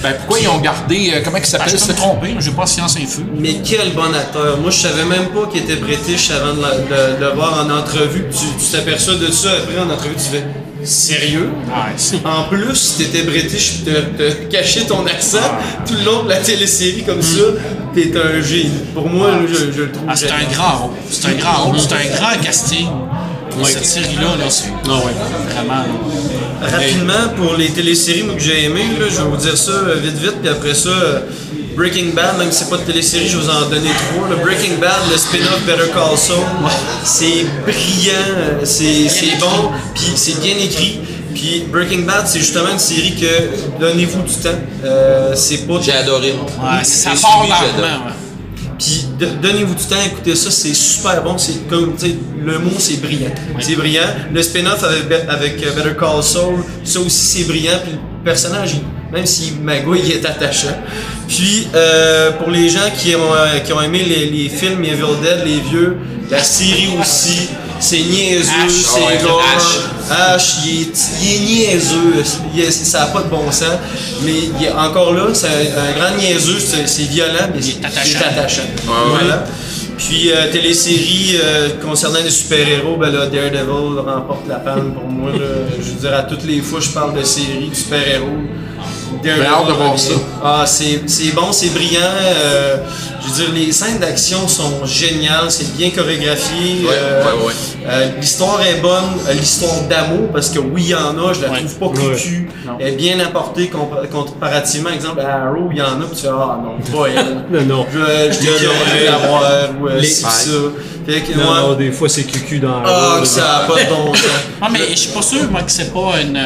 Ben, pourquoi ils ont gardé. euh, comment il Ben, s'appelle je peux me tromper, j'ai pas science infus. Mais quel bon acteur. Moi, je savais même pas qu'il était british avant de, la- de- de le voir en entrevue. Tu t'aperçois de ça après en entrevue, tu fais sérieux? C'est- En plus, si t'étais british t'as caché ton accent tout le long de la télésérie comme ça, t'es un génie. Pour moi, je, je le trouve Ah, c'est un grand rôle. C'est un grand rôle, c'est un grand casting. Cette série-là, là, c'est Ah ouais. vraiment. là. Rapidement, pour les téléséries moi, que j'ai aimées, là, je vais vous dire ça euh, vite vite, puis après ça, euh, Breaking Bad, même si c'est pas de télésérie, je vais vous en donner trois. Le Breaking Bad, le spin-off Better Call Saul, c'est brillant, euh, c'est c'est bon, puis c'est bien écrit. Puis Breaking Bad, c'est justement une série que donnez-vous du temps. Euh, c'est pas J'ai adoré. Ouais, ça part lentement. Puis donnez-vous du temps, écoutez ça, c'est super bon. C'est comme, tu sais, le mot c'est brillant. C'est brillant. Le spin-off avec, euh, Better Call Saul, ça aussi c'est brillant. Puis le personnage, même si Magui il est attachant. Puis euh, pour les gens qui ont, euh, qui ont aimé les, les films Evil Dead, les vieux, la série aussi, c'est niaiseux, c'est gore. Il est, il est niaiseux, il est- ça n'a pas de bon sens, mais il est encore là, c'est un, grand niaiseux, c'est violent, mais c'est attachant. c'est attachant. Voilà. Puis euh, télésérie euh, concernant les super-héros, ben là, Daredevil remporte la palme pour moi. là. Je veux dire, à toutes les fois je parle de série, de super-héros. Daredevil hâte de voir revient. ça. Ah, c'est c'est bon, c'est brillant. euh, je veux dire, les scènes d'action sont géniales, c'est bien chorégraphié. Ouais, euh, ouais, ouais. euh, l'histoire est bonne, l'histoire d'amour, parce que oui, il y en a, je la Ouais. trouve pas cucu. Elle est bien apportée compa- comparativement, exemple, à Arrow, il y en a, puis tu fais, ah non, pas elle. *laughs* Non, non. Je, je t'ai curé la voir, ou Les- ça. Fait que, Non, moi, non, des fois c'est cucu dans ah, Arrow, que là. ça a pas de bon sens. *laughs* Ah, mais je suis pas sûr, moi, que c'est pas une.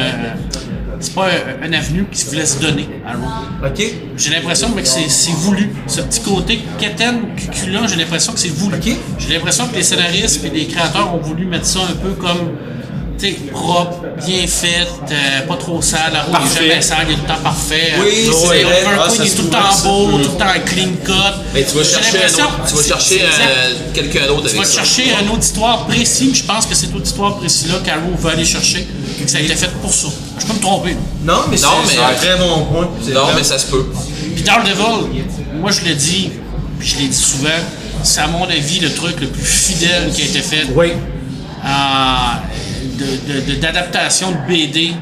C'est pas un, un avenue qui se voulait se donner à? J'ai l'impression que c'est c'est voulu. Ce petit côté quétaine, cuculin, j'ai l'impression que c'est voulu. J'ai l'impression que les scénaristes et les créateurs ont voulu mettre ça un peu comme propre, bien fait, euh, pas trop sale. Est jamais sale, il est tout le temps parfait. Oui, c'est vrai. Queen, Ah, ça il est tout le temps beau, tout le temps clean cut. Mais tu vas chercher, un autre, tu vas chercher euh, quelqu'un d'autre Tu avec vas ça. chercher histoire précise, puis je pense que c'est toute histoire précise-là qu'Arrow veut aller chercher, et que ça a été fait pour ça. Je peux me tromper. Non, mais c'est un très bon point. C'est Non, vrai. mais ça se peut. Puis Daredevil, moi je le dis, puis je l'ai dit souvent, c'est à mon avis le truc le plus fidèle qui a été fait Oui. euh, de- de- de- d'adaptation de, BD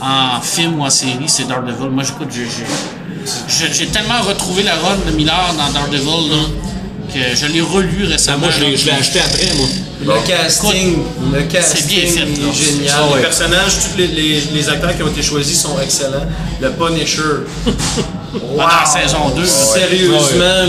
en film ou en série, c'est Daredevil. Moi, j'écoute, j'ai- tellement retrouvé la run de Millard dans Daredevil là, que je l'ai relu récemment. Moi, je l'ai acheté après, moi. Le casting, le casting bien fait, est génial. Ah ouais. Les personnages, tous les, les, les acteurs qui ont été choisis sont excellents. Le Punisher, *laughs* Pendant la saison 2. sérieusement, là,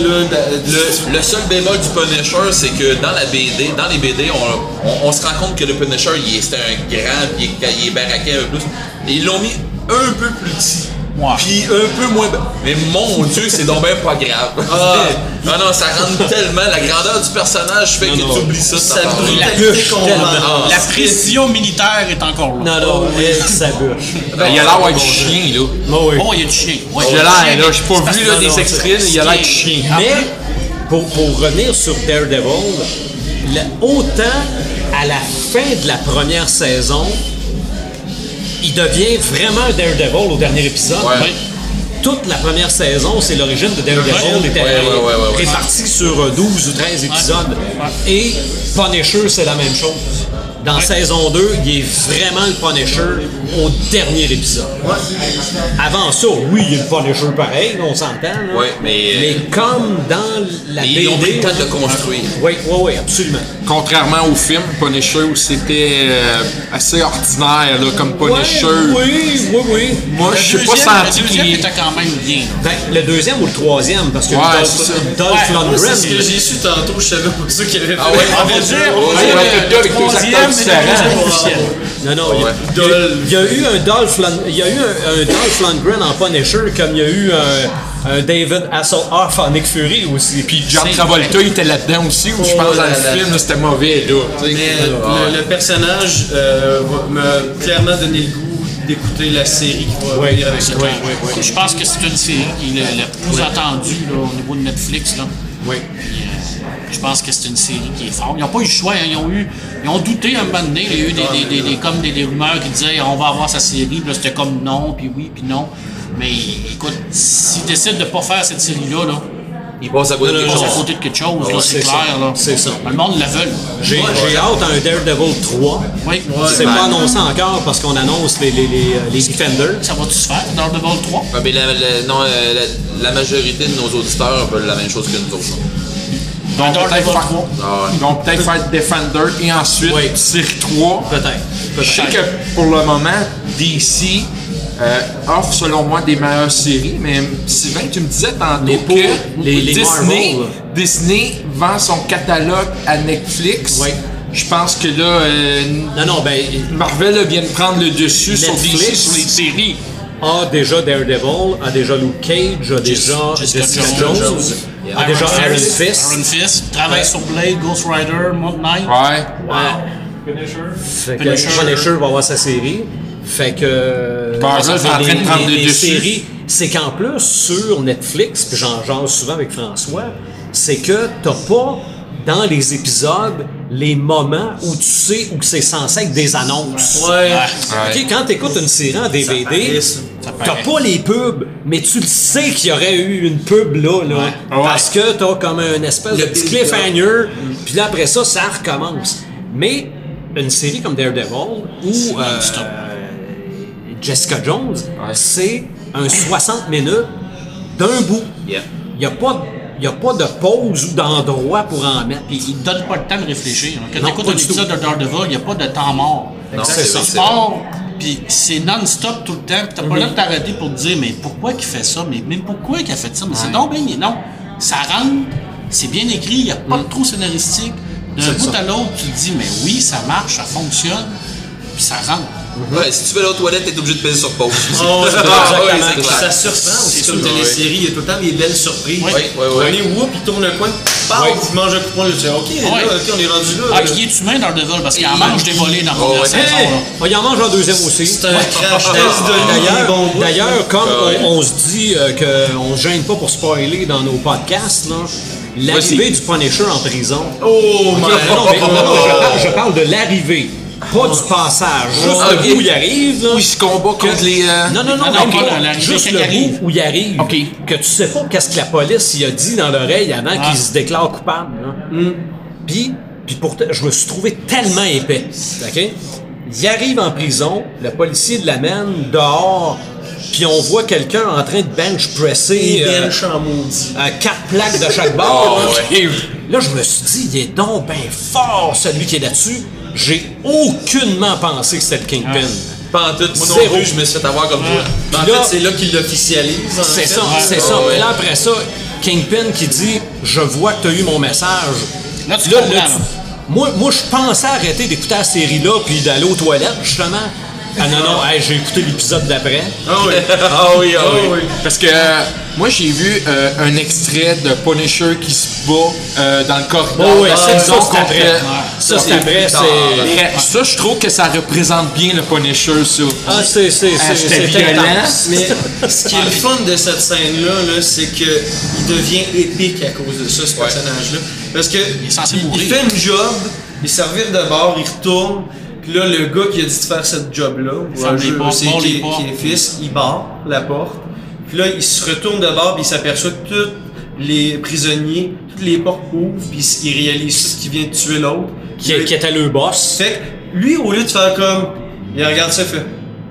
Le, le seul bémol du Punisher, c'est que dans la BD, dans les BD, on, on- on se rend compte que le Punisher, il c'est un grand, puis il est, il est baraqué un peu plus. Et ils l'ont mis un peu plus petit. Ouais. Puis un peu moins. Mais mon Dieu, c'est donc bien pas grave. Ah. *laughs* non, non, ça rentre tellement. La grandeur du personnage fait que tu oublies ça. affaire-là. brutalité bûche qu'on vend. La précision militaire est encore là. Non, non, elle, ça bûche. Ben, il a l'air d'être chien, là. Moi, oui. Oh, il y a du chien. Ouais, Il y a du l'air, chien. là, j'ai pas vu là, des extraits, il a l'air de chien. Mais, pour, pour revenir sur Daredevil, le- autant à la fin de la première saison, il devient vraiment un Daredevil au dernier épisode. Ouais. Oui. Toute la première saison, c'est l'origine de Daredevil. Était ouais, ouais, ouais, ouais, ouais. réparti sur euh, 12 ou 13 épisodes. Et Punisher, c'est la même chose. Dans saison 2, il est vraiment le Punisher au dernier épisode. Avant ça, oui, il est le Punisher pareil, on s'entend. Ouais, mais- Mais comme dans la Mais BD... ils ont pris le temps de le construire. Oui, oui, oui, absolument. Contrairement au film Punisher où c'était euh, assez ordinaire là, comme Punisher. Ouais, oui, oui, oui. Moi, je sais pas senti Le deuxième qu'il. était quand même bien. Ben, le deuxième ou le troisième, parce que Ouais, Dolph, c'est. Dolph Ouais, Lundgren, C'est ce que j'ai su tantôt, je savais pas ça qu'il avait fait. Ah ouais, On va dire, euh, le troisième et le deuxième officiel. Non, non, il y a- y a, il y a eu un Dolph il y a eu un, un Dolph Lundgren en Punisher comme il y a eu un, un David Hasselhoff en Nick Fury aussi. Puis John Travolta il était là-dedans aussi, où je Oh pense dans le film c'était mauvais là. Mais le, le personnage euh, va- m'a clairement donné le goût d'écouter la série qui va Ouais, venir avec ça. ouais, ouais, ouais. Je pense que c'est une série qui est la, plus attendue là, au niveau de Netflix. Là. Oui. Euh, je pense que c'est une série qui est forte. Ils n'ont pas eu le choix. hein. Ils, ont eu, ils ont douté un moment donné. Il y a eu des, des, des, des- comme des, des rumeurs qui disaient on va avoir sa série. Puis c'était comme non, puis oui, puis non. Mais écoute, s'ils décident de ne pas faire cette série-là, là, Ils passent à côté de ils quelque passent à chose. côté de quelque chose. Ouais, c'est clair. Là. C'est ça. Le monde la veut. J'ai j'ai hâte à un Daredevil 3. Oui. C'est pas annoncé encore parce qu'on annonce les, les, les, les Defenders. Ça va-tu se faire Daredevil 3? Ouais, mais la, la- non, euh, la, la majorité de nos auditeurs veulent la même chose que nous autres. Ils vont Daredevil peut-être faire- 3. Ah peut-être faire Defender et ensuite Oui. série 3. Peut-être. Je sais que pour le moment, DC euh, offre selon moi des meilleures séries, mais Sylvain, tu me disais tantôt Les que les- les Disney, Marvel. Disney vend son catalogue à Netflix. Oui. Je pense que là, euh, Non, non, ben, Marvel vient de prendre le dessus sur DC, sur les séries. a déjà Daredevil, a déjà Luke Cage, a déjà Jessica Jessica Jones. Jones, a déjà Iron Fist. Fist. Iron Fist. Travaille sur Blade, Ghost Rider, Moon Knight. Ouais. Fait que Punisher. Punisher va avoir sa série. Fait que. Marvel est en train de prendre dessus. séries, c'est qu'en plus, sur Netflix, puis j'en jase souvent avec François, c'est que t'as pas dans les épisodes les moments où tu sais où c'est censé être des annonces. Ouais. Ok, quand tu écoutes une série en DVD, t'as pas les pubs, mais tu le sais qu'il y aurait eu une pub là, là parce que t'as comme un espèce de petit cliffhanger, puis là après ça, ça recommence. Mais une série comme Daredevil ou euh. Jessica Jones, c'est un 60 minutes d'un bout. Yeah. Il n'y a pas il y a pas de pause ou d'endroit pour en mettre. Puis il ne donne pas le temps de réfléchir. Quand tu écoutes un du épisode de Daredevil, il n'y a pas de temps mort. Non, C'est ça. Tu puis c'est non-stop tout le temps. Tu n'as pas le temps de t'arrêter pour te dire, mais pourquoi qu'il fait ça? Mais, mais pourquoi qu'il a fait ça? Mais c'est non, ben, non. Ça rentre, c'est bien écrit, il n'y a pas de trou scénaristique. D'un C'est bout ça. à l'autre, tu te dis, mais oui, ça marche, ça fonctionne, puis ça rentre. Ouais, si tu veux aller aux toilettes, t'es obligé de peser sur pause. *laughs* Oh, Ah, ouais, clair. Ça surprend aussi comme télésérie. Il y a tout le temps des belles surprises. Oui, oui, oui. Allez, whoop, il tourne un coin, paf, Oui. il mange un coup de poing, là, tu ok, là, Ouais. ok, on est rendu là. Ah, il est humain Daredevil parce qu'il en mange des volets dans la Oh, première ouais. saison. Il en mange en deuxième aussi. C'est un crash test de D'ailleurs, comme ouais. on, se dit euh, qu'on se gêne pas pour spoiler dans nos podcasts, là, l'arrivée du Punisher en prison. Oh, Ok, my non, mais- non, non, je, parle, je parle de l'arrivée, pas du passage. Juste Ah, le bout où il arrive. Là, Où il se combat contre les. euh, non, non, non, l'arrivée Juste le bout où il arrive. Que tu sais pas qu'est-ce que la police y a dit dans l'oreille avant Ah. qu'il se déclare coupable. là. Puis, Puis pourtant, je me suis trouvé tellement épais. OK? Il arrive en prison, le policier l'amène dehors, puis on voit quelqu'un en train de bench presser euh, bench en maudit. à quatre plaques de chaque bord. Ah, là. Et là, je me suis dit, il est donc bien fort, celui qui est là-dessus. J'ai aucunement pensé que c'était le Kingpin. Pas en tout. Moi non plus, je me suis fait avoir comme toi. Ben, en là- fait, c'est là qu'il l'officialise. en C'est fait. ça, c'est ça. Et là, après ça, Kingpin qui dit Je vois que tu as eu mon message. Là, tu comprends, là. moi, moi je pensais arrêter d'écouter la série-là puis d'aller aux toilettes, justement. Ah non, non, hey, j'ai écouté l'épisode d'après. Ah oui. *laughs* Ah oui, ah Ah oui. Parce que euh, moi, j'ai vu euh, un extrait de Punisher qui se bat euh, dans le corridor. Oh oui, dans ça, ça, c'est après. Ça, c'est après, ça, je trouve que ça représente bien le Punisher, ça. Ah, c'est. c'est- Ah, c'est- C'était c'est violent. Mais ce qui est le fun de cette scène-là, là, c'est que il devient épique à cause de ça, ce Ouais. personnage-là. Parce que il, fait une job, il servir de bord, il retourne, là, le gars qui a dit de faire cette job-là, ou un jeu, portes, qui, est fils, il barre la porte. Puis là, il se retourne de bord, puis il s'aperçoit que tous les prisonniers, toutes les portes ouvrent, puis il réalise qu'il vient de tuer l'autre. Qui, qui était le boss. Fait que lui, au lieu de faire comme. Il regarde ça, il fait.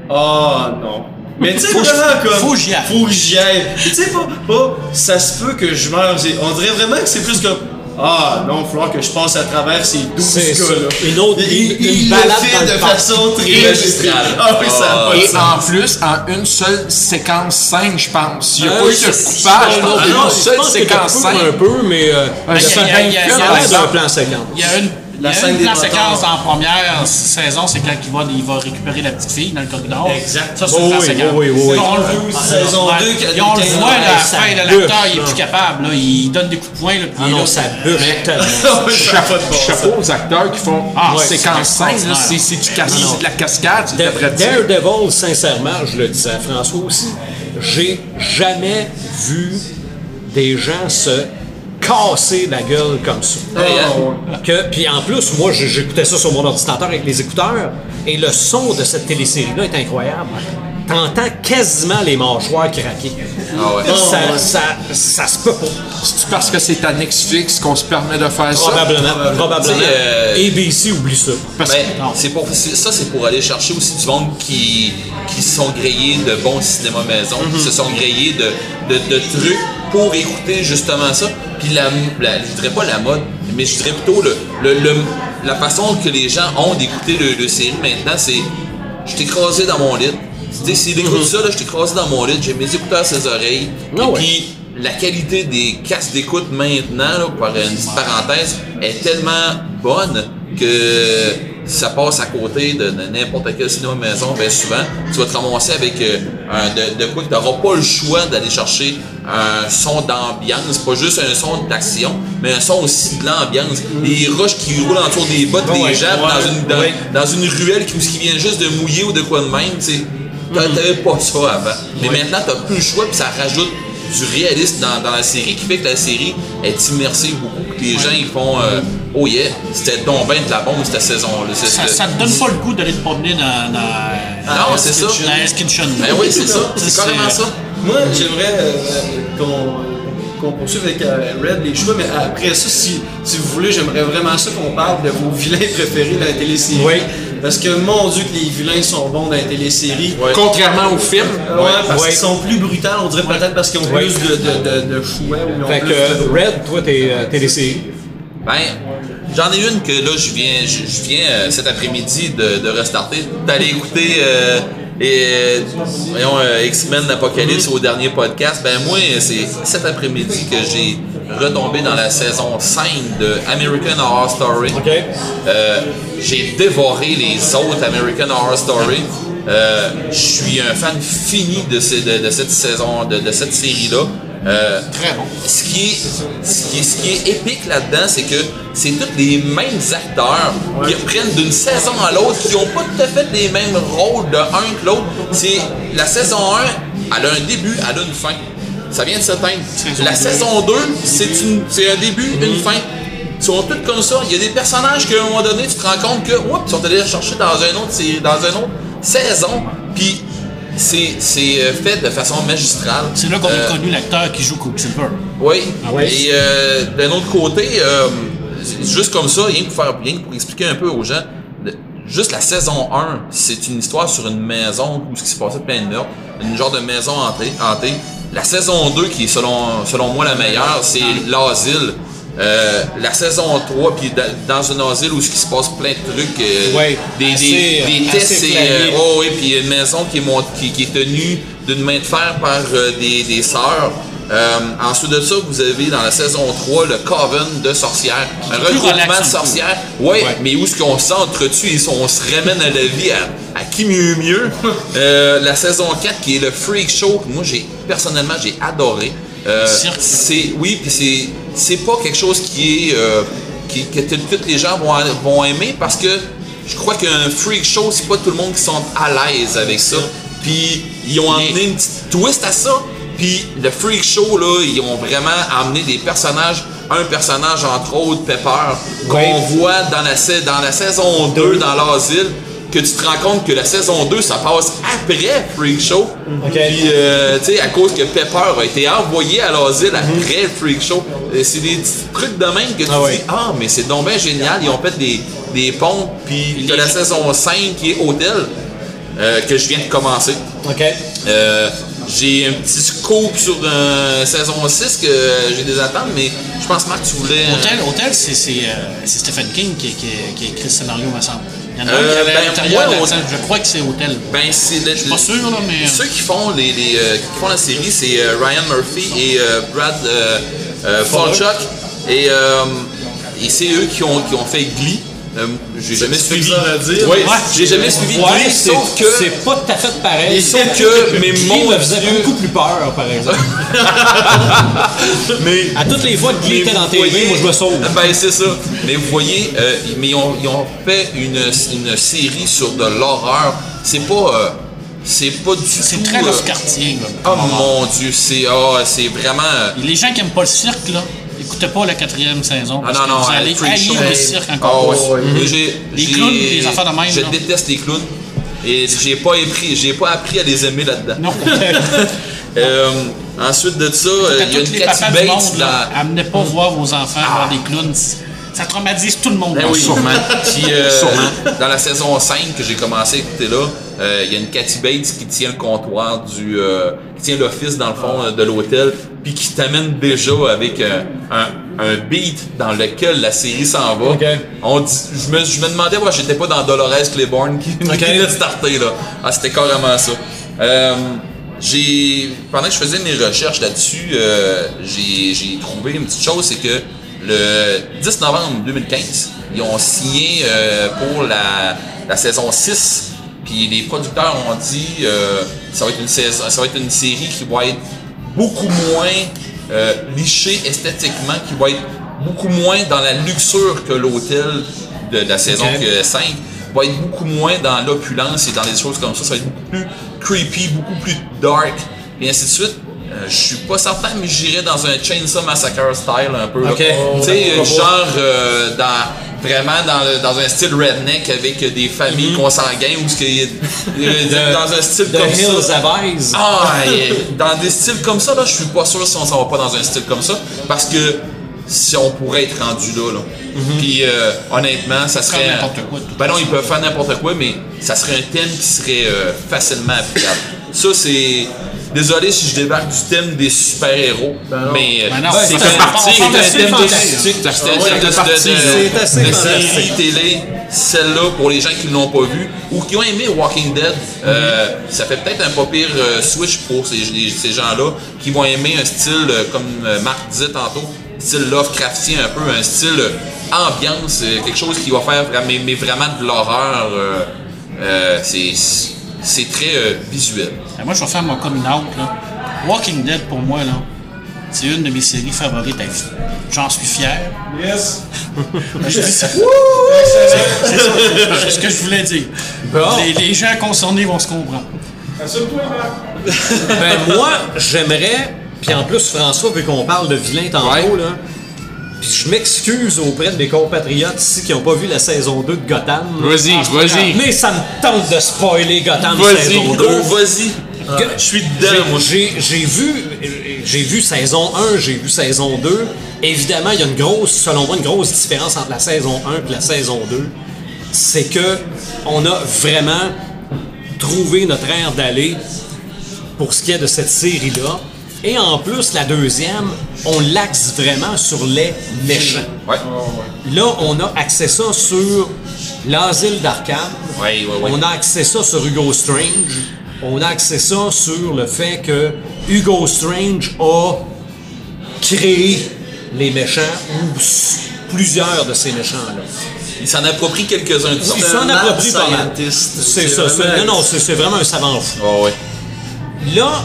Ah non. Mais tu sais, vraiment comme. faut que j'y aille. Faut que j'y aille. Tu sais, pas, pas. Ça se peut que je meure. On dirait vraiment que c'est plus comme. Ah non, il va falloir que je passe à travers ces 12 C'est ça. gars-là. Une autre- Il, une- il, une il balade le dans fait le de parc. façon très Magistrale. Ah oui, ça a pas de Et sens. en plus, en une seule séquence 5, je pense. Il n'y a Euh, pas eu de coupage. dans une je seule pense que séquence t'as 5. peu un peu, mais euh, il y a- ça il y a- il y a- ça il y a- a l'air d'un exemple. plan séquence. Il y a une, La scène des la séquence en première saison, c'est quand il va, il va récupérer la petite fille dans le corridor. Exact. Ça, c'est Oh oui, séquence. oui, oui, oui. On le voit. saison on le voit, à la fin, l'acteur, il est plus capable. Là, il donne des coups de poing. Là, puis Ah non, là. ça bûche. *laughs* Chapeau aux acteurs qui font Ah, séquence c'est 5. là, extraordinaire. C'est c'est du c'est de la cascade, c'est de la Da- pratique. Daredevil, sincèrement, je le disais à François aussi, j'ai jamais vu des gens se casser la gueule comme ça. Hein? Que, puis en plus, moi, j'écoutais ça sur mon ordinateur avec les écouteurs, et le son de cette télésérie-là est incroyable. T'entends quasiment les mâchoires craquer. Ah ouais. Ça, ça, ça se peut pas. C'est parce que c'est à Netflix qu'on se permet de faire ça? Probablement. Probablement. Euh, ABC, oublie ça. Parce Ben, que c'est pour, c'est- ça, c'est pour aller chercher aussi du monde qui, qui se sont grillés de bons cinéma maison, qui se sont grillés de, de, de trucs pour écouter justement ça. Puis la, la- je dirais pas la mode, mais je dirais plutôt le, le, le- la façon que les gens ont d'écouter le, le série maintenant, c'est je t'ai écrasé dans mon lit. Tu sais, s'il écoute ça, là, je t'ai écrasé dans mon lit, j'ai mes écouteurs à ses oreilles. Ah Et ouais. puis la qualité des casques d'écoute maintenant, là, par une petite parenthèse, est tellement bonne que ça passe à côté de, de n'importe quel cinéma maison, bien souvent, tu vas te ramasser avec euh, un, de, de quoi que tu n'auras pas le choix d'aller chercher un son d'ambiance, pas juste un son d'action, mais un son aussi de l'ambiance. Des roches qui roulent autour des bottes des ouais, gens ouais, dans, une, dans, ouais. dans une ruelle qui, qui vient juste de mouiller ou de quoi de même, tu sais. T'a- T'avais pas ça avant. Mais maintenant, t'as plus le choix, puis ça rajoute du réalisme dans, dans la série qui fait que la série est immersive beaucoup. Les gens, ils font euh, Oh yeah, c'était donc ben de la bombe cette saison-là. Ça, te donne pas le goût d'aller te promener dans, dans, Ah non, c'est ça. dans Hell's Kitchen. Ben oui, c'est ça. C'est carrément ça. Moi, j'aimerais euh, qu'on qu'on poursuive avec euh, Red les choix, mais après ça, si, si vous voulez, j'aimerais vraiment ça qu'on parle de vos vilains préférés dans la télésérie. Oui. Parce que mon Dieu que les vilains sont bons dans la télésérie. Ouais. contrairement au film, Ouais, parce Ouais. qu'ils sont plus brutals, on dirait peut-être parce qu'ils ont Ouais. plus de, de, de, ou ils ont Fait plus que, de... Red, toi, t'es euh, séries. Ben, j'en ai une que là, je viens, je, je viens euh, cet après-midi de, de restarter, d'aller écouter euh, et, euh, voyons, euh, X-Men Apocalypse au dernier podcast. Ben, moi, c'est cet après-midi que j'ai retombé dans la saison 5 de American Horror Story. Euh, j'ai dévoré les autres American Horror Story. Euh, je suis un fan fini de, ces- de, de cette saison, de, de cette série-là. Euh, Très bon. ce qui est, ce qui est, ce qui est épique là-dedans, c'est que c'est tous les mêmes acteurs qui reprennent d'une saison à l'autre, qui n'ont pas tout à fait les mêmes rôles de un que l'autre. C'est la saison 1, elle a un début, elle a une fin. Ça vient de s'éteindre. La saison 2, c'est un début, une fin. Ils sont tous comme ça. Il y a des personnages qu'à un moment donné, tu te rends compte que, oups, ils sont allés chercher dans un autre, dans une autre saison. Puis c'est euh, fait de façon magistrale. C'est là qu'on Euh, a connu l'acteur qui joue Quicksilver. oui. Ah ouais? Et euh, d'un autre côté, euh, juste comme ça, rien que pour faire rien que pour expliquer un peu aux gens. le- Juste la saison 1, c'est une histoire sur une maison où ce qui se passait plein de meurtres, une genre de maison hantée. hantée. La saison 2, qui est selon, selon moi la meilleure, c'est l'asile. Euh, la saison 3, puis da- dans un asile où qui se passe plein de trucs, euh, Ouais, des, assez, des, des assez tests, et, euh, oh, oui, puis une maison qui est, qui est tenue d'une main de fer par euh, des, des sœurs. Euh, ensuite de ça, vous avez dans la saison 3 le Coven de sorcières. Un regroupement de sorcières. Ouais, mais où est-ce qu'on s'entretue et on se ramène à la vie à, à qui mieux mieux? *laughs* Euh, la saison 4 qui est le Freak Show, que moi j'ai personnellement j'ai adoré. Euh, c'est oui, puis c'est c'est pas quelque chose qui est qui, que t- tous les gens vont, vont aimer parce que je crois qu'un freak show, c'est pas tout le monde qui sont à l'aise avec ça. Puis ils ont amené une petite twist à ça. Puis le freak show là, ils ont vraiment amené des personnages, un personnage entre autres Pepper qu'on voit dans la sa- dans la saison 2 dans l'asile que tu te rends compte que la saison 2 ça passe après Freak Show. Ok. Puis euh, tu sais à cause que Pepper a été envoyé à l'asile après le Freak Show. Euh, C'est des petits trucs de même que tu Ah dis ah mais c'est donc bien génial, ils ont fait des des ponts puis t'as la saison 5 qui est Hôtel euh, que je viens de commencer. OK. Euh, j'ai un petit scoop sur euh, saison 6 que j'ai des attentes, mais je pense Marc tu voulais. euh, Hôtel, Hôtel c'est c'est, euh, c'est Stephen King qui, qui, qui a écrit le scénario, me semble. Il y en a un Euh, qui ben, l'intérieur. Je crois que c'est Hôtel. Ben c'est le- Je suis pas sûr, là, mais. Ceux qui font les, les, euh, qui font la série, c'est euh, Ryan Murphy et euh, Brad euh, euh, Falchuk. Et, euh, et c'est eux qui ont, qui ont fait Glee. Euh, j'ai jamais suivi. à dire. Ouais, Ouais. j'ai jamais suivi Ouais, Glee, sauf que. c'est pas tout à fait pareil. Sauf que, mais Glee mon me faisait Dieu. beaucoup plus peur, par exemple. *laughs* Mais, À toutes les fois que Glee était dans vous TV, voyez- moi je me sauve. Ben c'est ça. Mais vous voyez, euh, mais ils ont, ils ont fait une, une série sur de l'horreur. C'est pas. euh, c'est pas du tout. C'est très euh, Lovecraftien, là. Oh mon dieu, c'est ah, c'est vraiment. euh, Les gens qui aiment pas le cirque, là, écoutez pas la quatrième saison. Ah parce non, que non, vous allez haïr Show. le cirque encore Ah plus. ouais. Mais j'ai- Les clowns, les affaires de même, Je là. déteste les clowns. Et j'ai pas appris, j'ai pas appris à les aimer là-dedans. Non. *laughs* Euh, ensuite de ça, euh, il y a une Cathy Bates monde, là, amenez pas voir vos enfants voir des clowns. Ça traumatise tout le monde. Ben oui, sûrement. Puis euh, dans la saison 5 que j'ai commencé à écouter là, euh, il y a une Cathy Bates qui tient le comptoir du, euh, qui tient l'office dans le fond euh, de l'hôtel, puis qui t'amène déjà avec euh, un, un beat dans lequel la série s'en va. Ok. On dit, je me, je me demandais, moi, j'étais pas dans Dolores Claiborne qui, *laughs* qui venait de starter là. Ah, c'était carrément ça. Euh, j'ai pendant que je faisais mes recherches là-dessus, euh, j'ai j'ai trouvé une petite chose, c'est que le 10 novembre 2015, ils ont signé euh, pour la, la saison 6. Puis les producteurs ont dit euh, ça va être une saison, ça va être une série qui va être beaucoup moins euh, lichée esthétiquement, qui va être beaucoup moins dans la luxure que l'hôtel de la saison Ok. que 5 va être beaucoup moins dans l'opulence et dans les choses comme ça. Ça va être beaucoup plus creepy, beaucoup plus dark, et ainsi de suite. Euh, je suis pas certain, mais j'irais dans un Chainsaw Massacre style un peu. là. Ok. Tu sais, pas? genre euh, dans vraiment dans, le- dans un style redneck avec des familles consanguines ou ce qu'il y a- dans un style comme Hills ça. Ah, *laughs* dans des styles comme ça, là, je suis pas sûr si on s'en va pas dans un style comme ça, parce que si on pourrait être rendu là, là. Puis euh, honnêtement, ça serait. N'importe quoi, Ben non, ils peuvent faire n'importe quoi, mais ça serait un thème qui serait euh, facilement applicable. Ça, c'est. Désolé si je débarque du thème des super-héros, mais Ben non, c'est un parti, c'est un c'est thème fantastique. c'est un thème de- série télé, celle-là pour les gens qui ne l'ont pas vu ou qui ont aimé Walking Dead, euh, ça fait peut-être un pas pire euh, switch pour ces, gens-là qui vont aimer un style, euh, comme Marc disait tantôt, style Lovecraftien un peu, un style ambiance, quelque chose qui va faire vraiment, mais, mais vraiment de l'horreur. c'est c'est très euh, visuel. Ben, moi, je vais faire mon coming out. Là. Walking Dead, pour moi, là, c'est une de mes séries favorites à vie. J'en suis fier. Yes! Je dis *laughs* ça. C'est ça. C'est ce que je voulais dire. Bon. Les, les gens concernés vont se comprendre. Assume-toi, Marc! Ben moi, j'aimerais, puis en plus François, vu qu'on parle de vilain tantôt, Ouais. là, puis je m'excuse auprès de mes compatriotes ici qui n'ont pas vu la saison 2 de Gotham. Vas-y, vas-y. Mais ça me tente de spoiler Gotham saison 2. Go, vas-y. Que- Je suis dedans, moi. J'ai j'ai vu, j'ai vu saison 1, j'ai vu saison 2. Évidemment, il y a une grosse, selon moi, une grosse différence entre la saison 1 et la saison 2. C'est que on a vraiment trouvé notre air d'aller pour ce qui est de cette série-là. Et en plus, la deuxième, on l'axe vraiment sur les méchants. Ouais. Là, on a axé ça sur l'asile d'Arkham. Ouais, ouais, ouais. On a axé ça sur Hugo Strange. On a axé ça sur le fait que Hugo Strange a créé les méchants ou plusieurs de ces méchants-là. Il s'en approprie quelques-uns. Il s'en approprie pas mal. C'est ça. Non, non, c'est vraiment un savant fou. Oh, ouais. Là,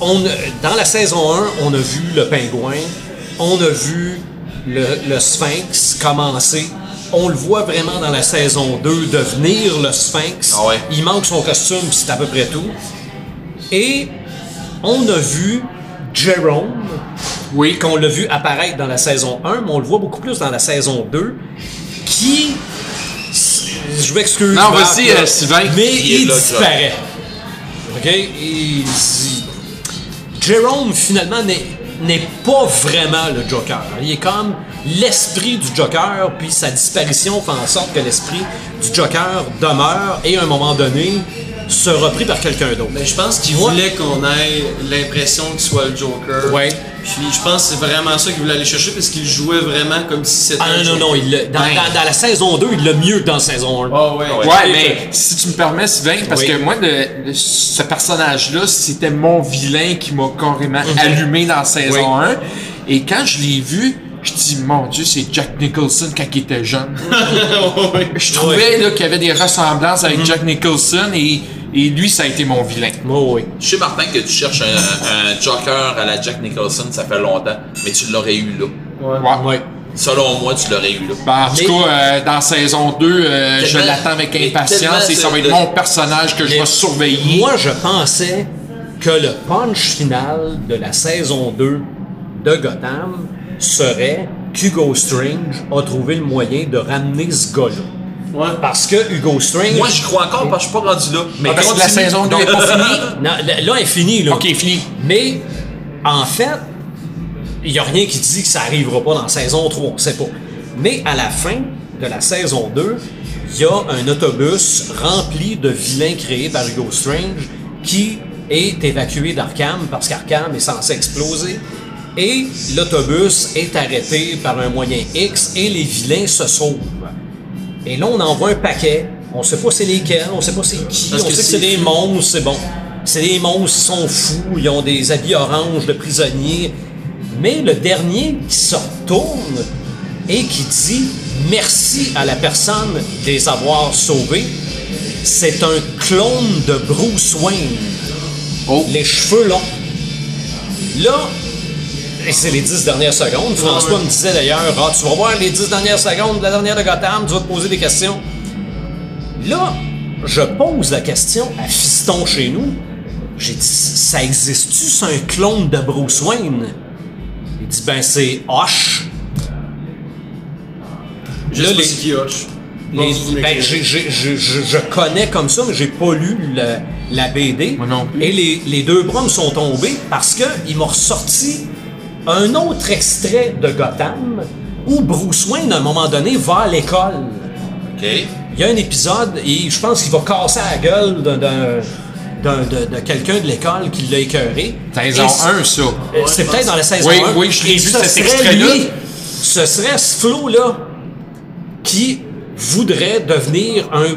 on, dans la saison 1, on a vu le pingouin, on a vu le, le sphinx commencer. On le voit vraiment dans la saison 2 devenir le sphinx. Ah ouais. Il manque son costume, c'est à peu près tout. Et on a vu Jerome, Oui. qu'on l'a vu apparaître dans la saison 1, mais on le voit beaucoup plus dans la saison 2, qui... Je m'excuse. Non, vas-y, euh, Sylvain. Mais Il disparaît. OK? Il- Jerome, finalement, n'est pas vraiment le Joker. Il est comme l'esprit du Joker, puis sa disparition fait en sorte que l'esprit du Joker demeure et à un moment donné sera pris par quelqu'un d'autre. Mais je pense qu'il voulait qu'on ait l'impression qu'il soit le Joker. Ouais. Puis je pense que c'est vraiment ça qu'il voulait aller chercher parce qu'il jouait vraiment comme si c'était Ah un non, non, non, il l'a- dans, Ben. dans- dans la saison 2, il l'a mieux que dans la saison 1. Ah ouais. Ouais, mais si tu me permets, Sylvain, parce Oui. que moi, le- le- ce personnage-là, c'était mon vilain qui m'a carrément Mhm. allumé dans la saison 1. Et quand je l'ai vu, je dis, mon Dieu, c'est Jack Nicholson quand il était jeune. *laughs* je trouvais là, qu'il y avait des ressemblances Mhm. avec Jack Nicholson et, et lui, ça a été mon vilain. Oh, oui. Je sais, Martin, que tu cherches un, un Joker à la Jack Nicholson, ça fait longtemps, mais tu l'aurais eu là. Ouais. Ouais. Selon moi, tu l'aurais eu là. Ben, en tout cas, euh, dans saison 2, euh, je l'attends avec impatience et ça va être de- mon personnage que je vais surveiller. Moi, je pensais que le punch final de la saison 2 de Gotham serait qu'Hugo Strange a trouvé le moyen de ramener ce gars-là. Ouais. Parce que Hugo Strange. Moi, j'y crois encore parce que je suis pas rendu là. Mais Ah, parce que la saison 2 Non. n'est pas *laughs* finie. Non, là, elle est finie, là. Ok, fini. Mais, en fait, il n'y a rien qui dit que ça arrivera pas dans la saison 3, on sait pas. Mais à la fin de la saison 2, il y a un autobus rempli de vilains créés par Hugo Strange qui est évacué d'Arkham parce qu'Arkham est censé exploser. Et l'autobus est arrêté par un moyen X et les vilains se sauvent. Et là, on envoie un paquet. On sait pas c'est lesquels, on sait pas c'est qui. Parce on que sait que c'est des monstres, c'est bon. C'est des monstres, ils sont fous, ils ont des habits oranges de prisonniers. Mais le dernier qui se retourne et qui dit merci à la personne de les avoir sauvés, c'est un clone de Bruce Wayne. Oh. Les cheveux longs. Là, et c'est les 10 dernières secondes. François me disait d'ailleurs, ah, tu vas voir les 10 dernières secondes de la dernière de Gotham, tu vas te poser des questions. Là, je pose la question à Fiston chez nous. J'ai dit, ça existe-tu, c'est un clone de Bruce Wayne? Il dit, ben c'est Hoche. Je Là, sais pas les- c'est qui ben, je, connais comme ça, mais j'ai pas lu le- la BD. Moi non plus. Et les, les deux bras me sont tombés parce que il m'a ressorti un autre extrait de Gotham où Bruce Wayne, à un moment donné, va à l'école. OK. Il y a un épisode et je pense qu'il va casser la gueule d'un- de, de quelqu'un de l'école qui l'a écœuré. Saison Et c- 1, ça. euh, C'est peut-être dans la saison Oui, 1. oui, je l'ai vu, ce cet serait extrait-là. lui, Ce serait ce Flo-là qui voudrait devenir un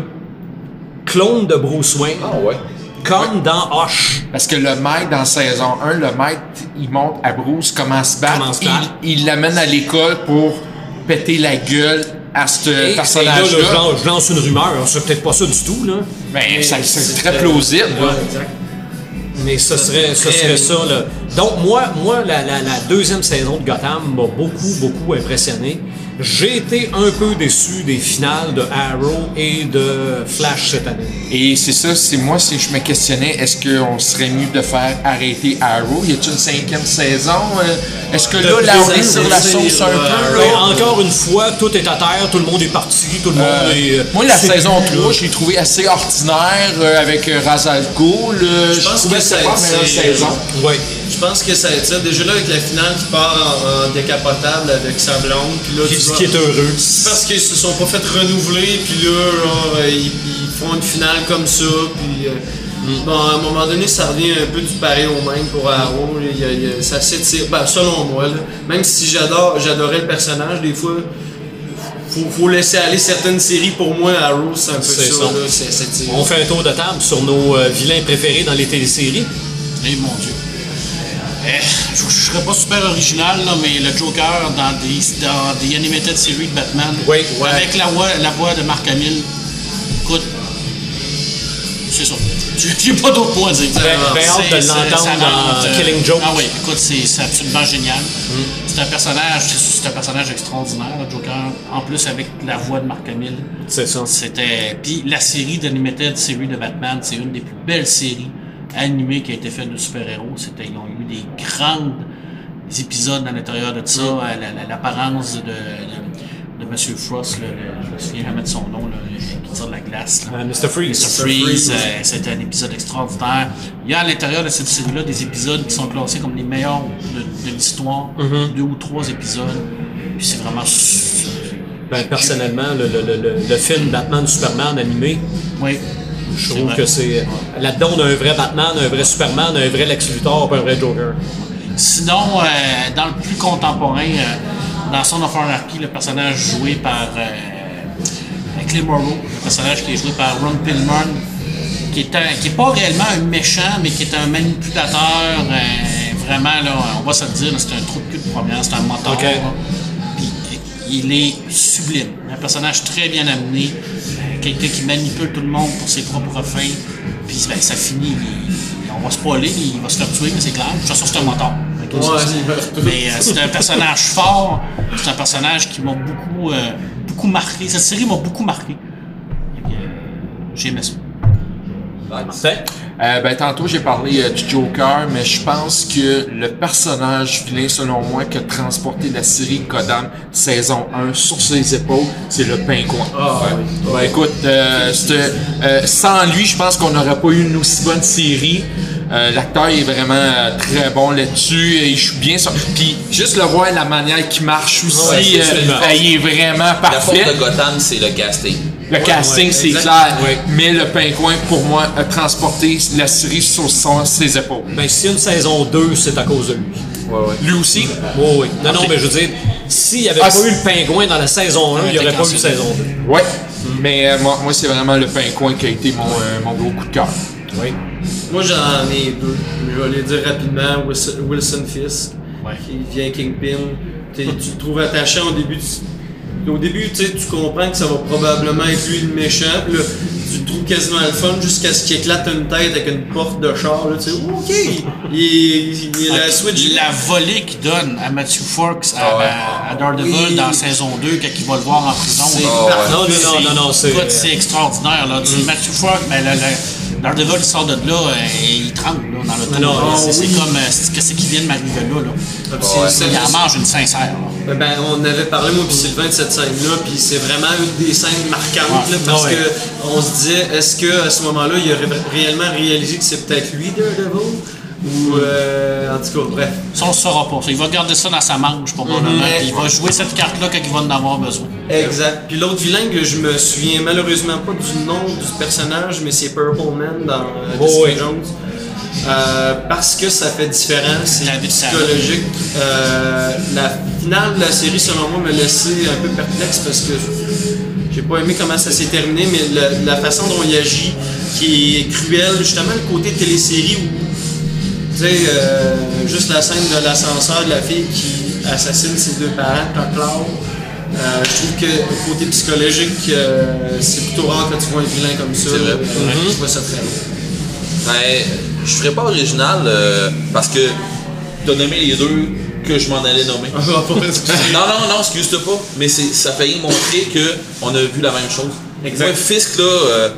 clone de Bruce Wayne, Ah ouais. Comme dans Hoche. Parce que le maître, dans saison 1, le maître, il montre à Bruce comment se battre. Comment se battre. Il l'amène à l'école pour péter la gueule à ce Et- et là, là, personnage-là. je, lance, une rumeur, c'est peut-être pas ça du tout, là. Mais ça- c'est très plausible. Ouais, là. exact. Mais ce serait, ce serait ça, là. Donc, moi, moi la, la- la deuxième saison de Gotham m'a beaucoup, beaucoup impressionné. J'ai été un peu déçu des finales de Arrow et de Flash cette année. Et c'est ça, c'est moi, si je me questionnais, est-ce qu'on serait mieux de faire arrêter Arrow? Y a-t-il une cinquième saison? Euh, Est-ce que là, là, on est sur la sauce un peu? Ben, là? encore une fois, tout est à terre, tout le monde est parti, tout le monde Euh, est. euh, moi, la c'est saison plus, 3, là. je l'ai trouvé assez ordinaire euh, avec euh, Razal Ghul. euh, Je pense que a la saison. Ouais. Je pense que ça va être ça. Déjà là, avec la finale qui part en, en décapotable avec sa blonde, puis là, Qui, tu ce vois- qui est heureux. C'est parce qu'ils se sont pas fait renouveler, puis là, genre, euh, ils, ils font une finale comme ça, puis... euh, Mm. Bon, à un moment donné, ça revient un peu du pareil au même pour Arrow. Il il ça s'étire. Ben, selon moi, là. même si j'adore, j'adorais le personnage, des fois, faut, faut laisser aller certaines séries. Pour moi, Arrow, c'est un peu ça. là, On fait un tour de table sur nos euh, vilains préférés dans les téléséries. Eh mon dieu. Eh, je, je serais pas super original, là, mais le Joker dans des, dans des animated series de Batman, Oui, ouais. avec la voix, la voix de Marc Hamill, écoute, c'est ça. J'ai pas d'autre point à dire. Ben- ben hâte de l'entendre dans euh, Killing Joke. Ah oui, écoute, c'est absolument génial. Mm. C'est un personnage, c'est un personnage extraordinaire, le Joker. En plus, avec la voix de Marc Hamill. C'est ça. C'était. Puis la série d'animated série de Batman, c'est une des plus belles séries animées qui a été faite de super-héros. C'était, ils ont eu des grandes épisodes à l'intérieur de ça, la- l'apparence de, de, de Monsieur Frost, là, le- je me souviens jamais de son nom, là, qui tire de la glace. là. Euh, Mr. Freeze. Mr. Freeze, euh, c'était un épisode extraordinaire. Il y a à l'intérieur de cette série-là des épisodes qui sont classés comme les meilleurs de, de l'histoire, Mm-hmm. deux ou trois épisodes. Puis c'est vraiment. Ben, personnellement, le, le, le, le- le film Batman Superman animé, Oui. Je trouve que c'est. Là-dedans, on a un vrai Batman, un vrai Superman, un vrai Lex Luthor, un vrai Joker. Sinon, euh, dans le plus contemporain, euh, dans Son of Anarchy, le personnage joué par euh, Clay Morrow, le personnage qui est joué par Ron Pillman, qui est, un- qui est pas réellement un méchant, mais qui est un manipulateur, euh, vraiment, là, on va se le dire, c'est un trou de cul de première, c'est un moteur. Ok. Il est sublime. Un personnage très bien amené, euh, quelqu'un qui manipule tout le monde pour ses propres fins. Puis ben, ça finit, il- on va spoiler, il va se faire tuer, mais c'est clair. De toute façon, c'est un Ouais, c'est tout. Mais euh, c'est un personnage fort, c'est un personnage qui m'a beaucoup, euh, beaucoup marqué. Cette série m'a beaucoup marqué. J'ai aimé ça. Euh, ben, tantôt, j'ai parlé euh, du Joker, mais je pense que le personnage vilain, selon moi, qui a transporté la série Gotham saison 1 sur ses épaules, c'est le pingouin. Ah, oui. Ouais, écoute, euh, euh, sans lui, je pense qu'on n'aurait pas eu une aussi bonne série. Euh, L'acteur est vraiment euh, très bon là-dessus. Il joue bien ça. Puis juste le voir, la manière qu'il marche aussi, Ouais, euh, euh, il est vraiment La parfait. force de Gotham, c'est le casting. Le casting, ouais, c'est clair. Ouais. Mais le pingouin, pour moi, a transporté la série sur son- ses épaules. Ben, si une saison 2, c'est à cause de lui. Lui aussi? Oui, oui. Non, non, mais je veux dire, s'il n'y avait Ah, pas eu le pingouin dans la saison 1, il n'y aurait pas eu saison 2. Ouais. Mais euh, moi, moi c'est vraiment le pingouin qui a été mon, euh, mon gros coup de cœur. Oui. Moi, j'en ai deux. Je vais les dire rapidement. Wilson, Wilson Fisk, Ouais. qui vient Kingpin. Tu te trouves attachant au début. tu- Au début, tu sais, tu comprends que ça va probablement être lui le méchant. Là, tu le trouves quasiment le fun jusqu'à ce qu'il éclate une tête avec une porte de char. Là, tu sais, OK. Il, il, il la switch. La volée qu'il donne à Matthew Forks à, Ah ouais. à- à Daredevil Oui. dans saison 2 quand il va le voir en prison. Ouais. Non, non, non, non, c'est- c'est extraordinaire. Là. Tu- Matthew Forks, ben, le, le- Daredevil, il sort de là, euh, et il tremble là, dans le non, C'est oui. comme, euh, qu'est-ce qui vient de m'arriver là. là. Ah, Ouais. Il en mange une sincère. là. Ben, on avait parlé, moi puis Sylvain, de cette scène-là, puis c'est vraiment une des scènes marquantes, là, parce Ouais. que on se disait, est-ce que à ce moment-là, il aurait réellement réalisé que c'est peut-être lui, Daredevil? Ou, euh, en tout cas, bref. Ça, on ne saura pas. Il va garder ça dans sa manche, probablement. Mhm. puis il va jouer cette carte-là quand il va en avoir besoin. Exact. Puis l'autre vilain que je me souviens malheureusement pas du nom du personnage, mais c'est Purple Man dans euh, Oh, oui. Jones. Euh, parce que ça fait différent, c'est psychologique. Euh, la finale de la série, selon moi, m'a laissé un peu perplexe parce que j'ai pas aimé comment ça s'est terminé, mais le- la façon dont il agit, qui est cruel, justement le côté télésérie où, tu sais, euh, juste la scène de l'ascenseur de la fille qui assassine ses deux parents, Toclaw. Euh, je trouve que le côté psychologique, euh, c'est plutôt rare que tu vois un vilain comme ça. C'est vrai. Euh, Je vois ça très bien. Ben, je ferais pas original euh, parce que t'as nommé les deux que je m'en allais nommer. *laughs* non, non, non, excuse-toi pas, mais ça fait montrer que on a vu la même chose. Exact. Moi, Fisk, là, euh,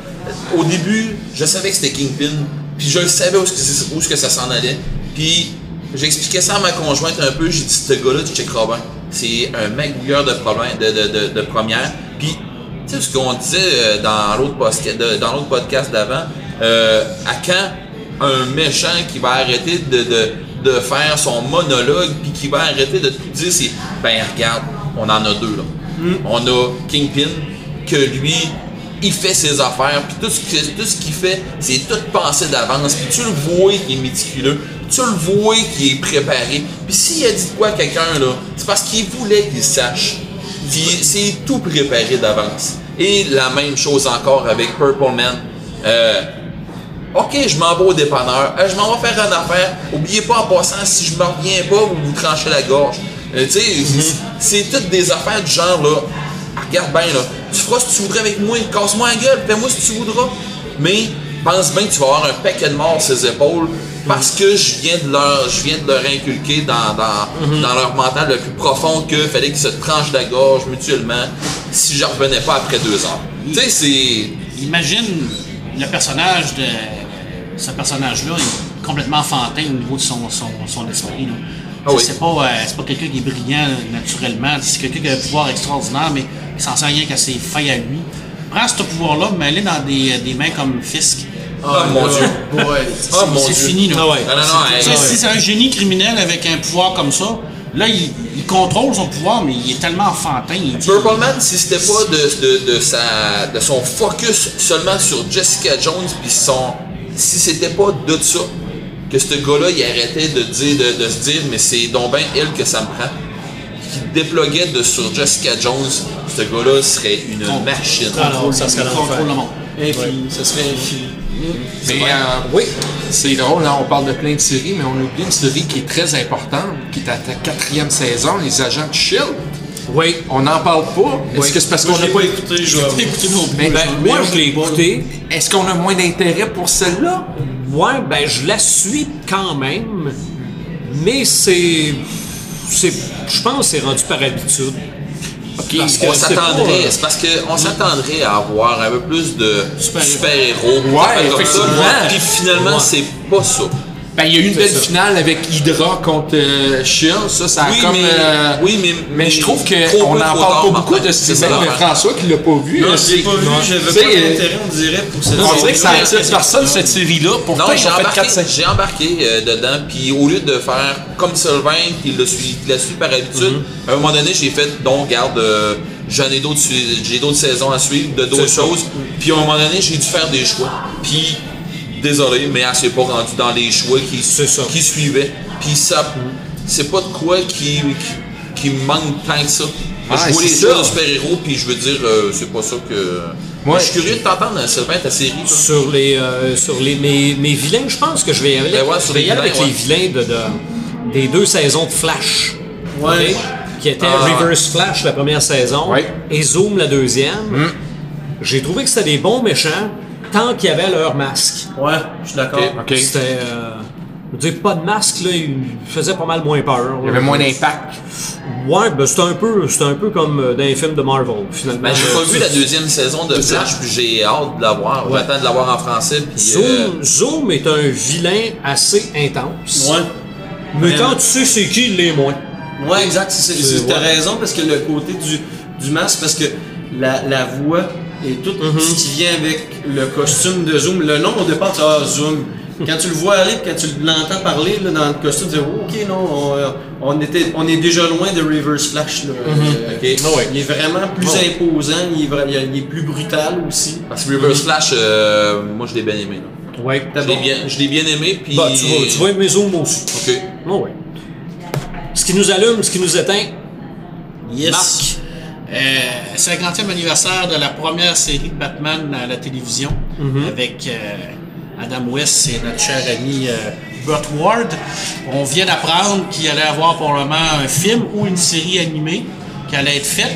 au début, je savais que c'était Kingpin, puis je savais où, est-ce que c'est- où est-ce que ça s'en allait. Puis j'expliquais ça à ma conjointe un peu, j'ai dit, ce gars-là, tu checkeras bien. C'est un magouilleur de, problème, de, de, de, de première. Puis, tu sais, ce qu'on disait euh, dans l'autre podcast, de- dans l'autre podcast d'avant, euh, à quand un méchant qui va arrêter de, de, de faire son monologue, puis qui va arrêter de tout dire, c'est ben regarde, on en a deux là. On a Kingpin, que lui, il fait ses affaires, puis tout ce qu'il fait, c'est tout pensé d'avance, puis tu le vois qu'il est méticuleux, tu le vois qu'il est préparé. Puis s'il a dit quoi à quelqu'un là, c'est parce qu'il voulait qu'il sache. Puis c'est tout préparé d'avance. Et la même chose encore avec Purple Man. Euh, OK, je m'en vais au dépanneur. Euh, je m'en vais faire une affaire. Oubliez pas en passant, si je me reviens pas, vous vous tranchez la gorge. Euh, tu sais, c'est toutes des affaires du genre là. Regarde bien là. Tu feras ce que tu voudrais avec moi. Casse-moi la gueule, fais-moi ce que tu voudras. Mais pense bien que tu vas avoir un paquet de morts sur ses épaules parce que je viens de leur, je viens de leur inculquer dans, dans, dans leur mental le plus profond que fallait qu'ils se tranchent la gorge mutuellement si je revenais pas après deux heures. Tu sais, c'est. Imagine le personnage de. Ce personnage-là est complètement enfantin au niveau de son, son, son esprit. là. Ah oui. C'est pas, euh, c'est pas quelqu'un qui est brillant naturellement. C'est quelqu'un qui a un pouvoir extraordinaire, mais il s'en sert rien qu'à ses failles à lui. Prends ce pouvoir-là, mets-le dans des, des mains comme Fisk. Oh, mon Dieu. Ouais. Oh mon c'est Dieu. fini, là. Ah ouais. Non, non, non, Si c'est un génie criminel avec un pouvoir comme ça, là, il, il contrôle son pouvoir, mais il est tellement enfantin. Il dit, Purple Man, si c'était pas de, de, de, sa, de son focus seulement sur Jessica Jones, puis son. Si c'était pas de ça, que ce gars-là, il arrêtait de, dire, de, de se dire, mais c'est donc bien elle que ça me prend, qu'il déploguait de, sur Jessica Jones, ce gars-là serait une machine. Ah non, ça serait contrôle le monde. Infini, ça serait infini. Mais euh, Oui. c'est drôle, là, on parle de plein de séries, mais on oublie une série qui est très importante, qui est à ta quatrième saison, Les Agents de Shield. Oui. On n'en parle pas. Est-ce que c'est parce qu'on Moi, je a l'ai pas écouté, je vais Écoutez nos Mais- Ben, moi, je l'ai écouté. Est-ce qu'on a moins d'intérêt pour celle-là? Ouais, ben, je la suis quand même. Mais c'est. c'est je pense que c'est rendu par habitude. Parce que on c'est pas, s'attendrait, euh, c'est parce qu'on s'attendrait à avoir un peu plus de Super-héros. Ouais, effectivement. Puis finalement, Ouais. c'est pas ça. Ben, il y a eu une belle ça. finale avec Hydra contre euh, Shield. Ça, ça a Oui, comme. mais- euh, oui, mais- Mais je trouve qu'on n'en parle pas beaucoup Martin. de C'est ce. François qui l'a pas vu. Non, euh, je l'ai pas vu, j'avais tu sais, pas d'intérêt, on dirait, pour cette On dirait que ça attire personne, cette série-là. Pourtant, j'ai ont fait embarqué, 4 5 j'ai embarqué euh, dedans, puis au lieu de faire comme Sylvain, qui la suit par habitude, Mhm. à un moment donné, j'ai fait, donc, regarde, euh, j'en ai d'autres, j'ai d'autres saisons à suivre, de d'autres choses, puis à un moment donné, j'ai dû faire des choix. Puis, désolé, mais elle s'est pas rendue dans les choix qui, suivaient. Puis ça, c'est pas de quoi qui, qui, manque tant que ça. Ah, je vois les jeux de super-héros, puis je veux dire, euh, c'est pas ça que... Ouais. Je suis curieux de t'entendre, Sylvain, ta série, toi. Sur les, euh, sur les mes, mes vilains, je pense que je vais y aller, Ben ouais, je sur vais les y aller avec vilains, les vilains de, de- des deux saisons de Flash. Ouais. Qui était Ah. Reverse Flash la première saison Ouais. et Zoom la deuxième. J'ai trouvé que c'était des bons méchants tant qu'ils avaient leur masque. Ouais, je suis d'accord. OK. C'était. Euh, je veux dire, pas de masque, là, il faisait pas mal moins peur. Il y avait moins d'impact. Ouais, ben c'était un peu, c'était un peu comme euh, dans les films de Marvel, finalement. Ben, j'ai pas vu la deuxième saison de Flash, puis j'ai hâte de la voir. Ouais. J'attends de la voir en français. Puis, Zoom, euh, Zoom est un vilain assez intense. Ouais. Mais quand tu sais c'est qui, il l'est moins. Ouais, exact. c'est- c'est- C'est- T'as ouais. raison parce que le côté du, du masque, parce que la, la voix et tout Mm-hmm. ce qui vient avec le costume de Zoom, le nom au départ, tu ah, Zoom. Quand tu le vois aller, quand tu l'entends parler là, dans le costume, tu dis oh, ok non, on, euh, on était, on est déjà loin de Reverse Flash. Là. Euh. Ah ouais. Il est vraiment plus Ouais. imposant, il est, il est- plus brutal aussi. Parce que Reverse Flash, euh, moi je l'ai bien aimé. là. Ouais. Je l'ai bien, aimé. Puis, Bah, tu vas, tu vas aimer Zoom aussi. Ok. Ah ouais. Ce qui nous allume, ce qui nous éteint. Yes. Marc. Euh, 50e anniversaire de la première série de Batman à la télévision Mhm. avec euh, Adam West et notre cher ami euh, Burt Ward. On vient d'apprendre qu'il allait avoir probablement un film ou une série animée qui allait être faite.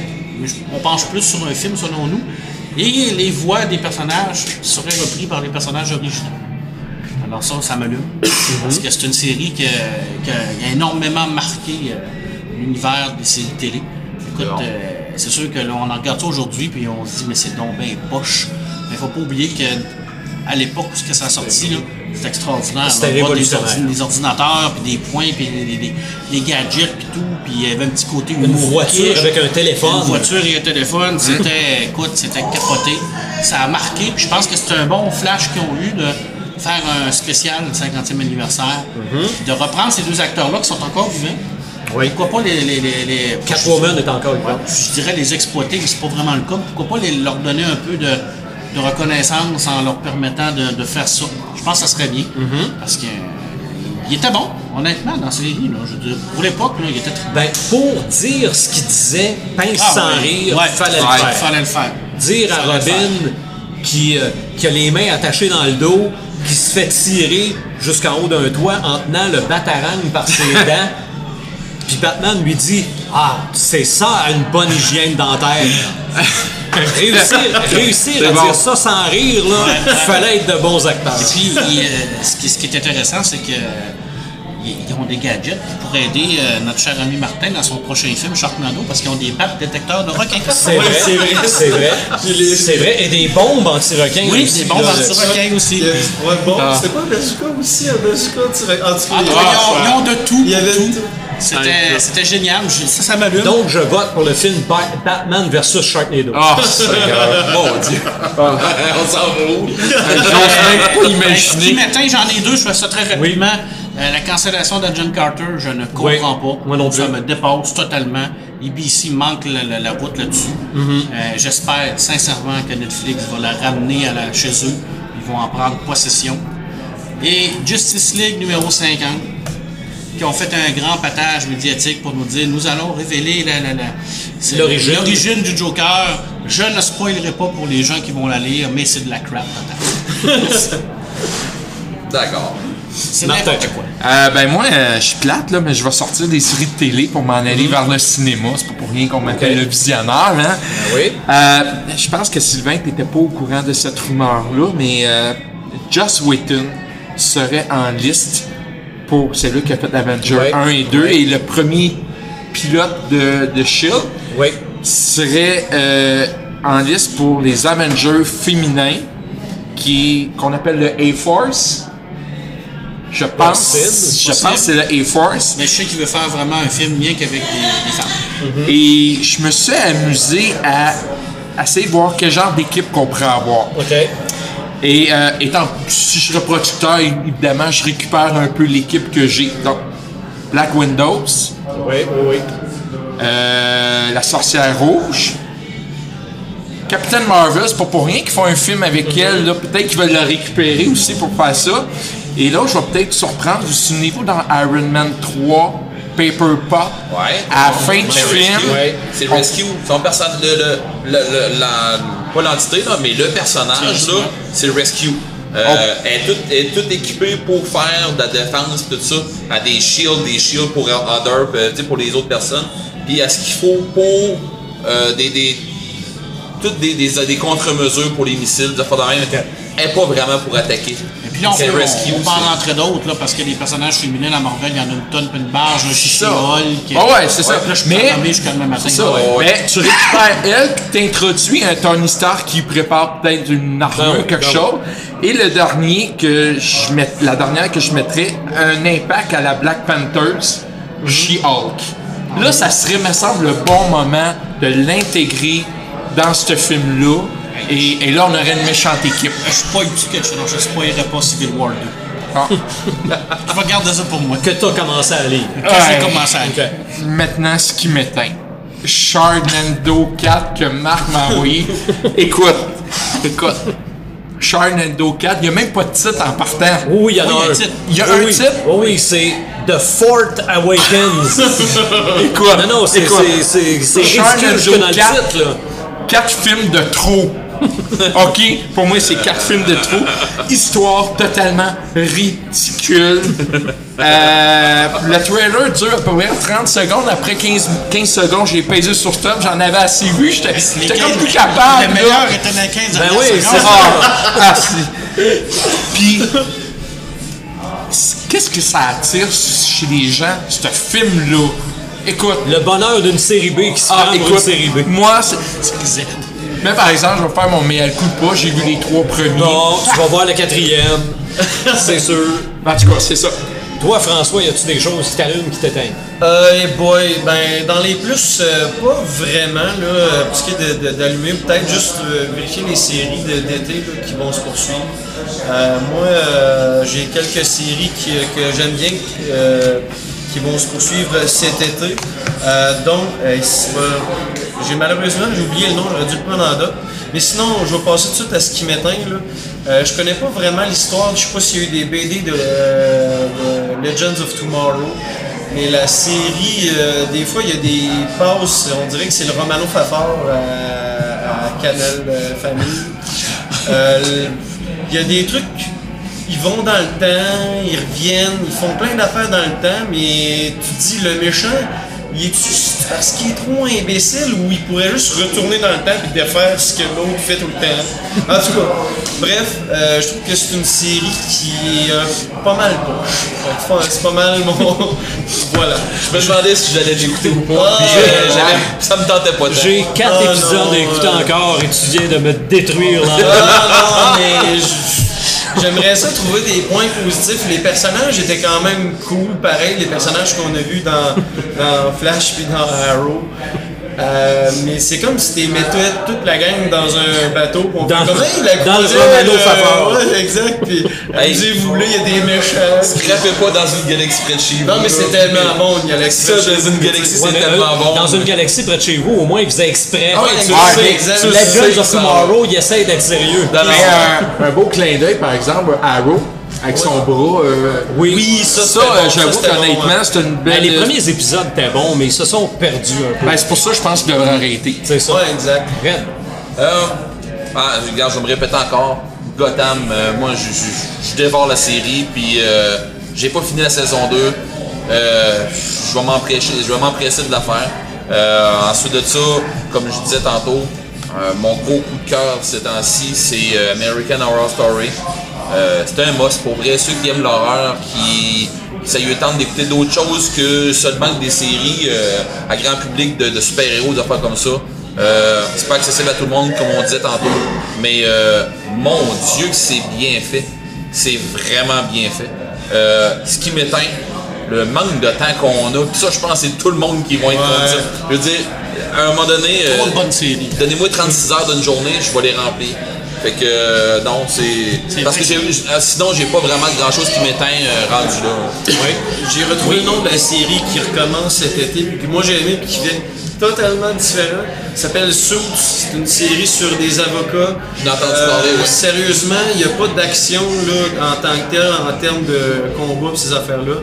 On penche plus sur un film selon nous. Et les voix des personnages seraient repris par les personnages originaux. Alors ça, ça m'allume. Parce que c'est une série qui, a- qui a énormément marqué euh, l'univers des séries télé. Écoute, euh, c'est sûr que là, on en regarde ça aujourd'hui puis on se dit mais c'est donc bien poche. Mais faut pas oublier que à l'époque où ce que ça a sorti c'était extraordinaire. C'était des, révolutionnaire. ordi- des ordinateurs puis des points puis des, des- des gadgets puis tout puis il y avait un petit côté Une voiture avec un téléphone. Une voiture et un téléphone, c'était, écoute, c'était capoté. Ça a marqué, puis je pense que c'est un bon flash qu'ils ont eu de faire un spécial 50e anniversaire, de reprendre ces deux acteurs-là qui sont encore vivants. Oui. Pourquoi pas les. les, les, les- Catwoman est encore je dirais les exploiter, mais c'est pas vraiment le cas. Pourquoi pas les- leur donner un peu de, de reconnaissance en leur permettant de, de faire ça? Je pense que ça serait bien. Parce que il était bon, honnêtement, dans la série. Là. Je veux dire, pour l'époque, il était très Ben, pour dire ce qu'il disait, pince Ah, sans ouais. rire, Ouais. fallait le faire. Fallait le faire. Dire à Fallait. Robin qui, euh, qui a les mains attachées dans le dos, qui se fait tirer jusqu'en haut d'un toit en tenant le batarang par ses *laughs* dents, puis Batman lui dit Ah, c'est ça une bonne hygiène dentaire. *laughs* réussir réussir à C'est bon. dire ça sans rire, là, Ouais. fallait être de bons acteurs. Et puis, il, euh, ce, qui, ce qui est intéressant, c'est que euh, ils ont des gadgets pour aider euh, notre cher ami Martin dans son prochain film Sharknado parce qu'ils ont des battes détecteurs de requins. C'est vrai, c'est vrai, c'est vrai. C'est vrai. Et des bombes anti-requins. Oui, aussi, des bombes anti-requins aussi. Il y avait- ouais, bon, Ah. c'était pas un bazooka aussi, un bazooka avait- cas, ils, ont, ils ont de tout. Il y avait tout. tout. C'était c'était génial. Je- Ça, ça m'allume. Donc, je vote pour le film Ba- Batman versus Sharknado. Ah, *laughs* Seigneur. Mon Dieu. *laughs* On s'en va où? J'ose même pas Ben, imaginer. Petit matin, j'en ai deux, je fais ça très rapidement. Euh, la cancellation d'Agent Carter, je ne comprends Oui, pas. moi non Ça plus. me dépasse totalement. ABC manque la, la- la route là-dessus. Mm-hmm. Euh, J'espère sincèrement que Netflix va la ramener à la, chez eux. Ils vont en prendre possession. Et Justice League numéro 50, qui ont fait un grand patage médiatique pour nous dire nous allons révéler la, la, la- c'est L'origine. l'origine du Joker. Je ne spoilerai pas pour les gens qui vont la lire, mais c'est de la crap totale. D'accord. C'est n'importe quoi. Euh, ben moi, euh, je suis plate, là, mais je vais sortir des séries de télé pour m'en aller Mhm. vers le cinéma. C'est pas pour rien qu'on m'appelle le visionnaire, hein? oui? Euh, je pense que Sylvain, t'étais pas au courant de cette rumeur-là, mais euh, Joss Whedon serait en liste pour celui qui a fait Avenger Ouais. 1 et 2 et le premier pilote de, de S.H.I.E.L.D. Oui. serait euh, en liste pour les Avengers féminins qui qu'on appelle le A-Force. Je pense, Possible, je possible. pense que c'est le A-Force. Mais je sais qu'il veut faire vraiment un film bien qu'avec des, des femmes. Et je me suis amusé à, à essayer de voir quel genre d'équipe qu'on pourrait avoir. Et euh, étant, si je serais producteur, évidemment, je récupère un peu l'équipe que j'ai. Donc, Black Windows, Oui, oui, oui. euh, La Sorcière Rouge, Captain Marvel, c'est pas pour rien qu'ils font un film avec elle. là. Peut-être qu'ils veulent la récupérer aussi pour faire ça. Et là, je vais peut-être surprendre. Vous souvenez-vous dans Iron Man 3, Paper Pot, Ouais. à la fin du C'est film, Rescue. Ouais. C'est Rescue. Son personnage, le, le, le, le- la, pas l'entité, là, mais le personnage, là, c'est le Rescue. Euh, Oh. elle, est toute, elle est toute équipée pour faire de la défense, tout ça. Elle a des shields, des shields pour other, euh, pour les autres personnes. Puis à ce qu'il faut pour euh, des, des, toutes des, des, des contre-mesures pour les missiles, de même. N'est pas vraiment pour attaquer. Et puis là, on, peut, Rescue, on, peut en rentrer d'autres, là, parce que les personnages féminins à Marvel, il y en a une tonne, puis une barge, un chichi ça. Hulk. Ah ouais, c'est ça. Là, je peux Mais- jusqu'à demain matin. Ça. Ouais. Mais tu récupères elle, t'introduis un Tony Stark qui prépare peut-être une armure, Ben oui, quelque ben chose. Et le dernier que je met, la dernière que je mettrais, un impact à la Black Panthers, She-Hulk. Là, ça serait, me semble, le bon moment de l'intégrer dans ce film-là. Et, et là, on aurait une méchante équipe. Je quelque chose. Non, je spoilerai pas Civil War 2. Ah. *laughs* Je vais garder ça pour moi. Que t'as commencé à lire. Quand Ouais. j'ai commencé à OK. Maintenant, ce qui m'éteint. Sharknado 4 que Marc m'a envoyé. écoute, écoute. Sharknado 4, il n'y a même pas de titre en partant. Oui, il y en a un titre. Il y a Oui, un titre? Oui, oui, c'est The Fort Awakens. *laughs* Écoute, non, non, c'est écoute, c'est- c'est- c'est Sharknado ridicule jusque dans le 4. titre, là. quatre films de trop. *laughs* OK? Pour moi, c'est quatre films de trop. Histoire totalement ridicule. Euh, le trailer dure à peu près 30 secondes. Après 15, 15 secondes, j'ai pesé sur stop. J'en avais assez vu. J'étais j'étais comme plus capable. Le là. meilleur était dans les 15 Ben oui, secondes. c'est *laughs* ça. Ah, Puis, qu'est-ce que ça attire chez les gens, ce film-là? Écoute, Le bonheur d'une série B qui se ah, prend pour une série B. moi, c'est- Z. mais par exemple, je vais faire mon meilleur coup de pas. J'ai vu les trois premiers. Non, tu vas voir le quatrième. *laughs* c'est sûr. En tout cas, c'est ça. Toi, François, y a-tu des choses qui t'allument, qui t'éteignent? Euh, hey boy, ben dans les plus, euh, pas vraiment là, euh, pour ce qui est d'allumer, peut-être juste euh, vérifier les séries d'été qui vont se poursuivre. Euh, moi, euh, j'ai quelques séries qui, que j'aime bien euh, qui vont se poursuivre cet été. Euh, donc, euh, j'ai malheureusement j'ai oublié le nom, j'aurais dû le prendre en date. Mais sinon, je vais passer tout de suite à ce qui m'éteint. Euh, je connais pas vraiment l'histoire, je sais pas s'il y a eu des BD de, euh, de Legends of Tomorrow. Mais la série, des fois, il y a des passes, on dirait que c'est le Romano Fafard à, Canal Famille. Il y a des trucs, ils vont dans le temps, ils reviennent, ils font plein d'affaires dans le temps, mais tu te dis, le méchant, il est parce qu'il est trop imbécile ou il pourrait juste retourner dans le temps et défaire ce que l'autre fait tout le temps? En tout cas, bref, euh, je trouve que c'est une série qui est euh, pas mal poche. C'est pas mal mon. *laughs* voilà. Je me demandais si j'allais l'écouter ou pas. Ah, j'avais- ça me tentait pas. J'ai quatre Ah, épisodes à écouter euh. encore et tu viens de me détruire là. Ah, non, mais je- j'aimerais ça trouver des points positifs. Les personnages étaient quand même cool, pareil, les personnages qu'on a vus dans, dans Flash puis dans Arrow. Euh, mais c'est comme si tu mettais toute la gang dans un bateau pour Dans- comment il a dans le croisé, Romano euh, Fafard. Ouais, exact. Puis Hey. amusez-vous là, il y a des méchants. Scrapez pas dans une galaxie près de chez vous. Non, mais c'est tellement bon, il y a Ça, dans une galaxie, c'est tellement euh, bon. Dans une galaxie près de chez vous, au moins, ils faisaient exprès. Ah ouais, le le exact. le La of ça- Tomorrow, ils essayent d'être sérieux. Un beau clin d'œil, par exemple, Arrow, avec son bras. euh, Oui. Oui, ça, ça, bon, euh, j'avoue bon, qu'honnêtement, ouais. c'est une Ben, les premiers épisodes étaient bons, mais ils se sont perdus un peu. Ben, c'est pour ça que je pense qu'il devrait arrêter. c'est ça. Ouais, exact. Red. Euh, ah, regarde, je vais me répéter encore. Gotham, euh, moi, je, je, je dévore la série, puis euh, j'ai pas fini la saison 2. Euh, je vais m'empresser, je vais m'empresser de la faire. Euh, ensuite de ça, comme je disais tantôt, euh, mon gros coup de cœur ces temps-ci, c'est euh, American Horror Story. Euh, c'est un must pour vrai. Ceux qui aiment l'horreur, qui ça lui tente d'écouter d'autres choses que seulement des séries euh, à grand public de, de super-héros, des affaires comme ça. Euh, c'est pas accessible à tout le monde, comme on disait tantôt. Mais mon Dieu, que c'est bien fait. C'est vraiment bien fait. Ce qui m'éteint, le manque de temps qu'on a. Puis ça, je pense que c'est tout le monde qui va être ça. Je veux dire, à un moment donné, donnez-moi 36 heures d'une journée, je vais les remplir. Fait que euh, non, c'est. Parce que j'ai, euh, sinon, j'ai pas vraiment grand chose qui m'éteint euh, rendu là. J'ai retrouvé le nom de la série qui recommence cet été, puis que moi j'ai aimé, puis qui vient totalement différent. Ça s'appelle Suits. C'est une série sur des avocats. J'ai entendu parler, ouais. Sérieusement, il n'y a pas d'action là, en tant que tel, en termes de combat et ces affaires-là.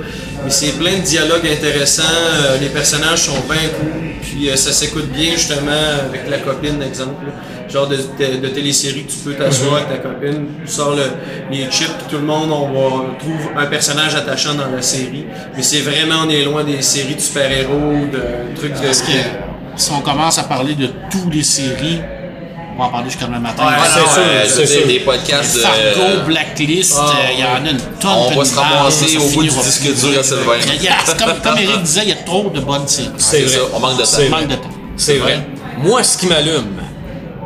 Mais c'est plein de dialogues intéressants. euh, les personnages sont bien cool. Puis euh, ça s'écoute bien justement avec la copine, exemple. là. Genre de, de, de télésérie que tu peux t'asseoir avec ta copine, tu sors le, les chips, puis tout le monde, on va trouve un personnage attachant dans la série. Mais c'est vraiment, on est loin des séries de super-héros, de trucs de. Parce que si on commence à parler de toutes les séries, on va en parler jusqu'à demain matin. Ouais, c'est sûr, Euh, c'est des podcasts de. Fargo, Blacklist, euh, il y en a une tonne. on va se de ramasser au bout du disque dur à Sylvain. Comme, comme Eric disait, il y a trop de bonnes séries. C'est vrai. ça, on manque de temps. C'est Manque vrai. de temps. C'est vrai. Moi, ce qui m'allume,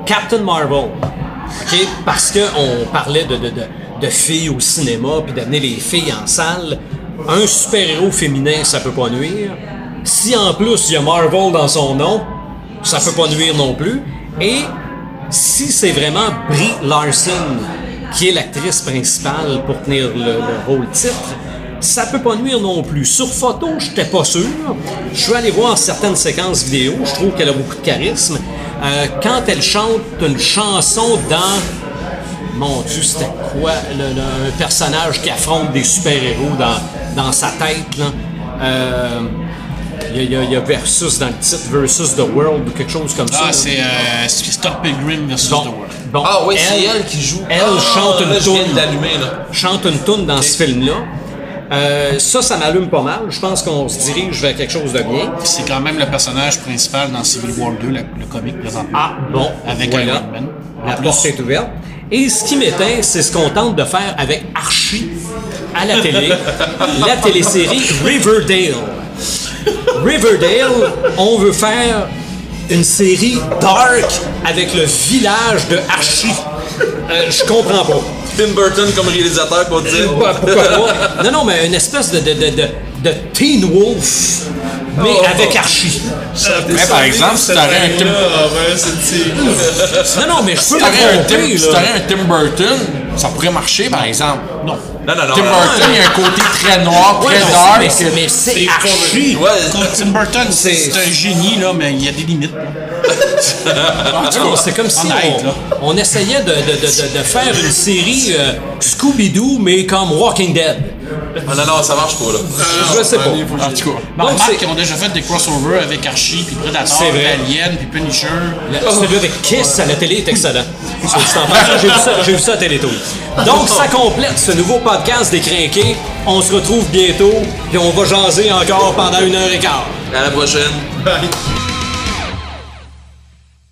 Captain Marvel. OK? Parce qu'on parlait de, de, de, de filles au cinéma, puis d'amener les filles en salle. Un super-héros féminin, ça peut pas nuire. Si en plus il y a Marvel dans son nom, ça peut pas nuire non plus. Et si c'est vraiment Brie Larson qui est l'actrice principale pour tenir le, le rôle titre, ça peut pas nuire non plus. Sur photo, j'étais pas sûr. Je suis allé voir certaines séquences vidéo, je trouve qu'elle a beaucoup de charisme. Euh, quand elle chante une chanson dans mon Dieu, c'était quoi un personnage qui affronte des super-héros dans, dans sa tête là. Euh, il y, a- il y Versus dans le titre, Versus the World ou quelque chose comme ça. Ah, c'est euh, Scott Pilgrim versus Bon, The World. bon, Ah oui, c'est elle qui joue. Elle Ah, chante là, une toune. là. Chante une toune dans ce film-là. Euh, ça, ça m'allume pas mal. Je pense qu'on se dirige vers quelque chose de bien. C'est quand même le personnage principal dans Civil War 2, le, le comic présentement. Ah, bon. Avec voilà. Iron Man. La porte est ouverte. Et ce qui m'éteint, c'est ce qu'on tente de faire avec Archie à la télé, *laughs* la télésérie Riverdale. Riverdale, on veut faire une série dark avec le village de Archie. Euh, je comprends pas. Tim Burton comme réalisateur pour dire. Pourquoi pourquoi pas? Non, non, mais une espèce de, de, de, de, de Teen Wolf, mais Oh. avec Archie. Mais par exemple, si t'aurais un Tim, Ah. *laughs* Non, non, mais je si peux t'aurais un, me Tim, tromper, si t'aurais un Tim Burton, ça pourrait marcher, par exemple. Non. Non, non, non. Tim. Burton, il y a un côté très noir, très dark. mais c'est- Archie. Ouais. Tim Burton, c'est un génie, là, mais il y a des limites. Non, c'est comme si on, essayait de, de, de, de, de faire une série euh, Scooby-Doo, mais comme Walking Dead. Ah, non, non, ça marche pas, là. Je sais pas. En tout cas. Donc, Marc, ils ont déjà fait des crossovers avec Archie, puis Predator, puis. Alien, puis Punisher. Le- Celui avec Kiss à la télé est excellent. J'ai vu ça, j'ai vu ça à Télétoon. Donc, ça *laughs* complète ce nouveau podcast des Crinqués. On se retrouve bientôt, puis on va jaser encore pendant une heure et quart. À la prochaine. Bye.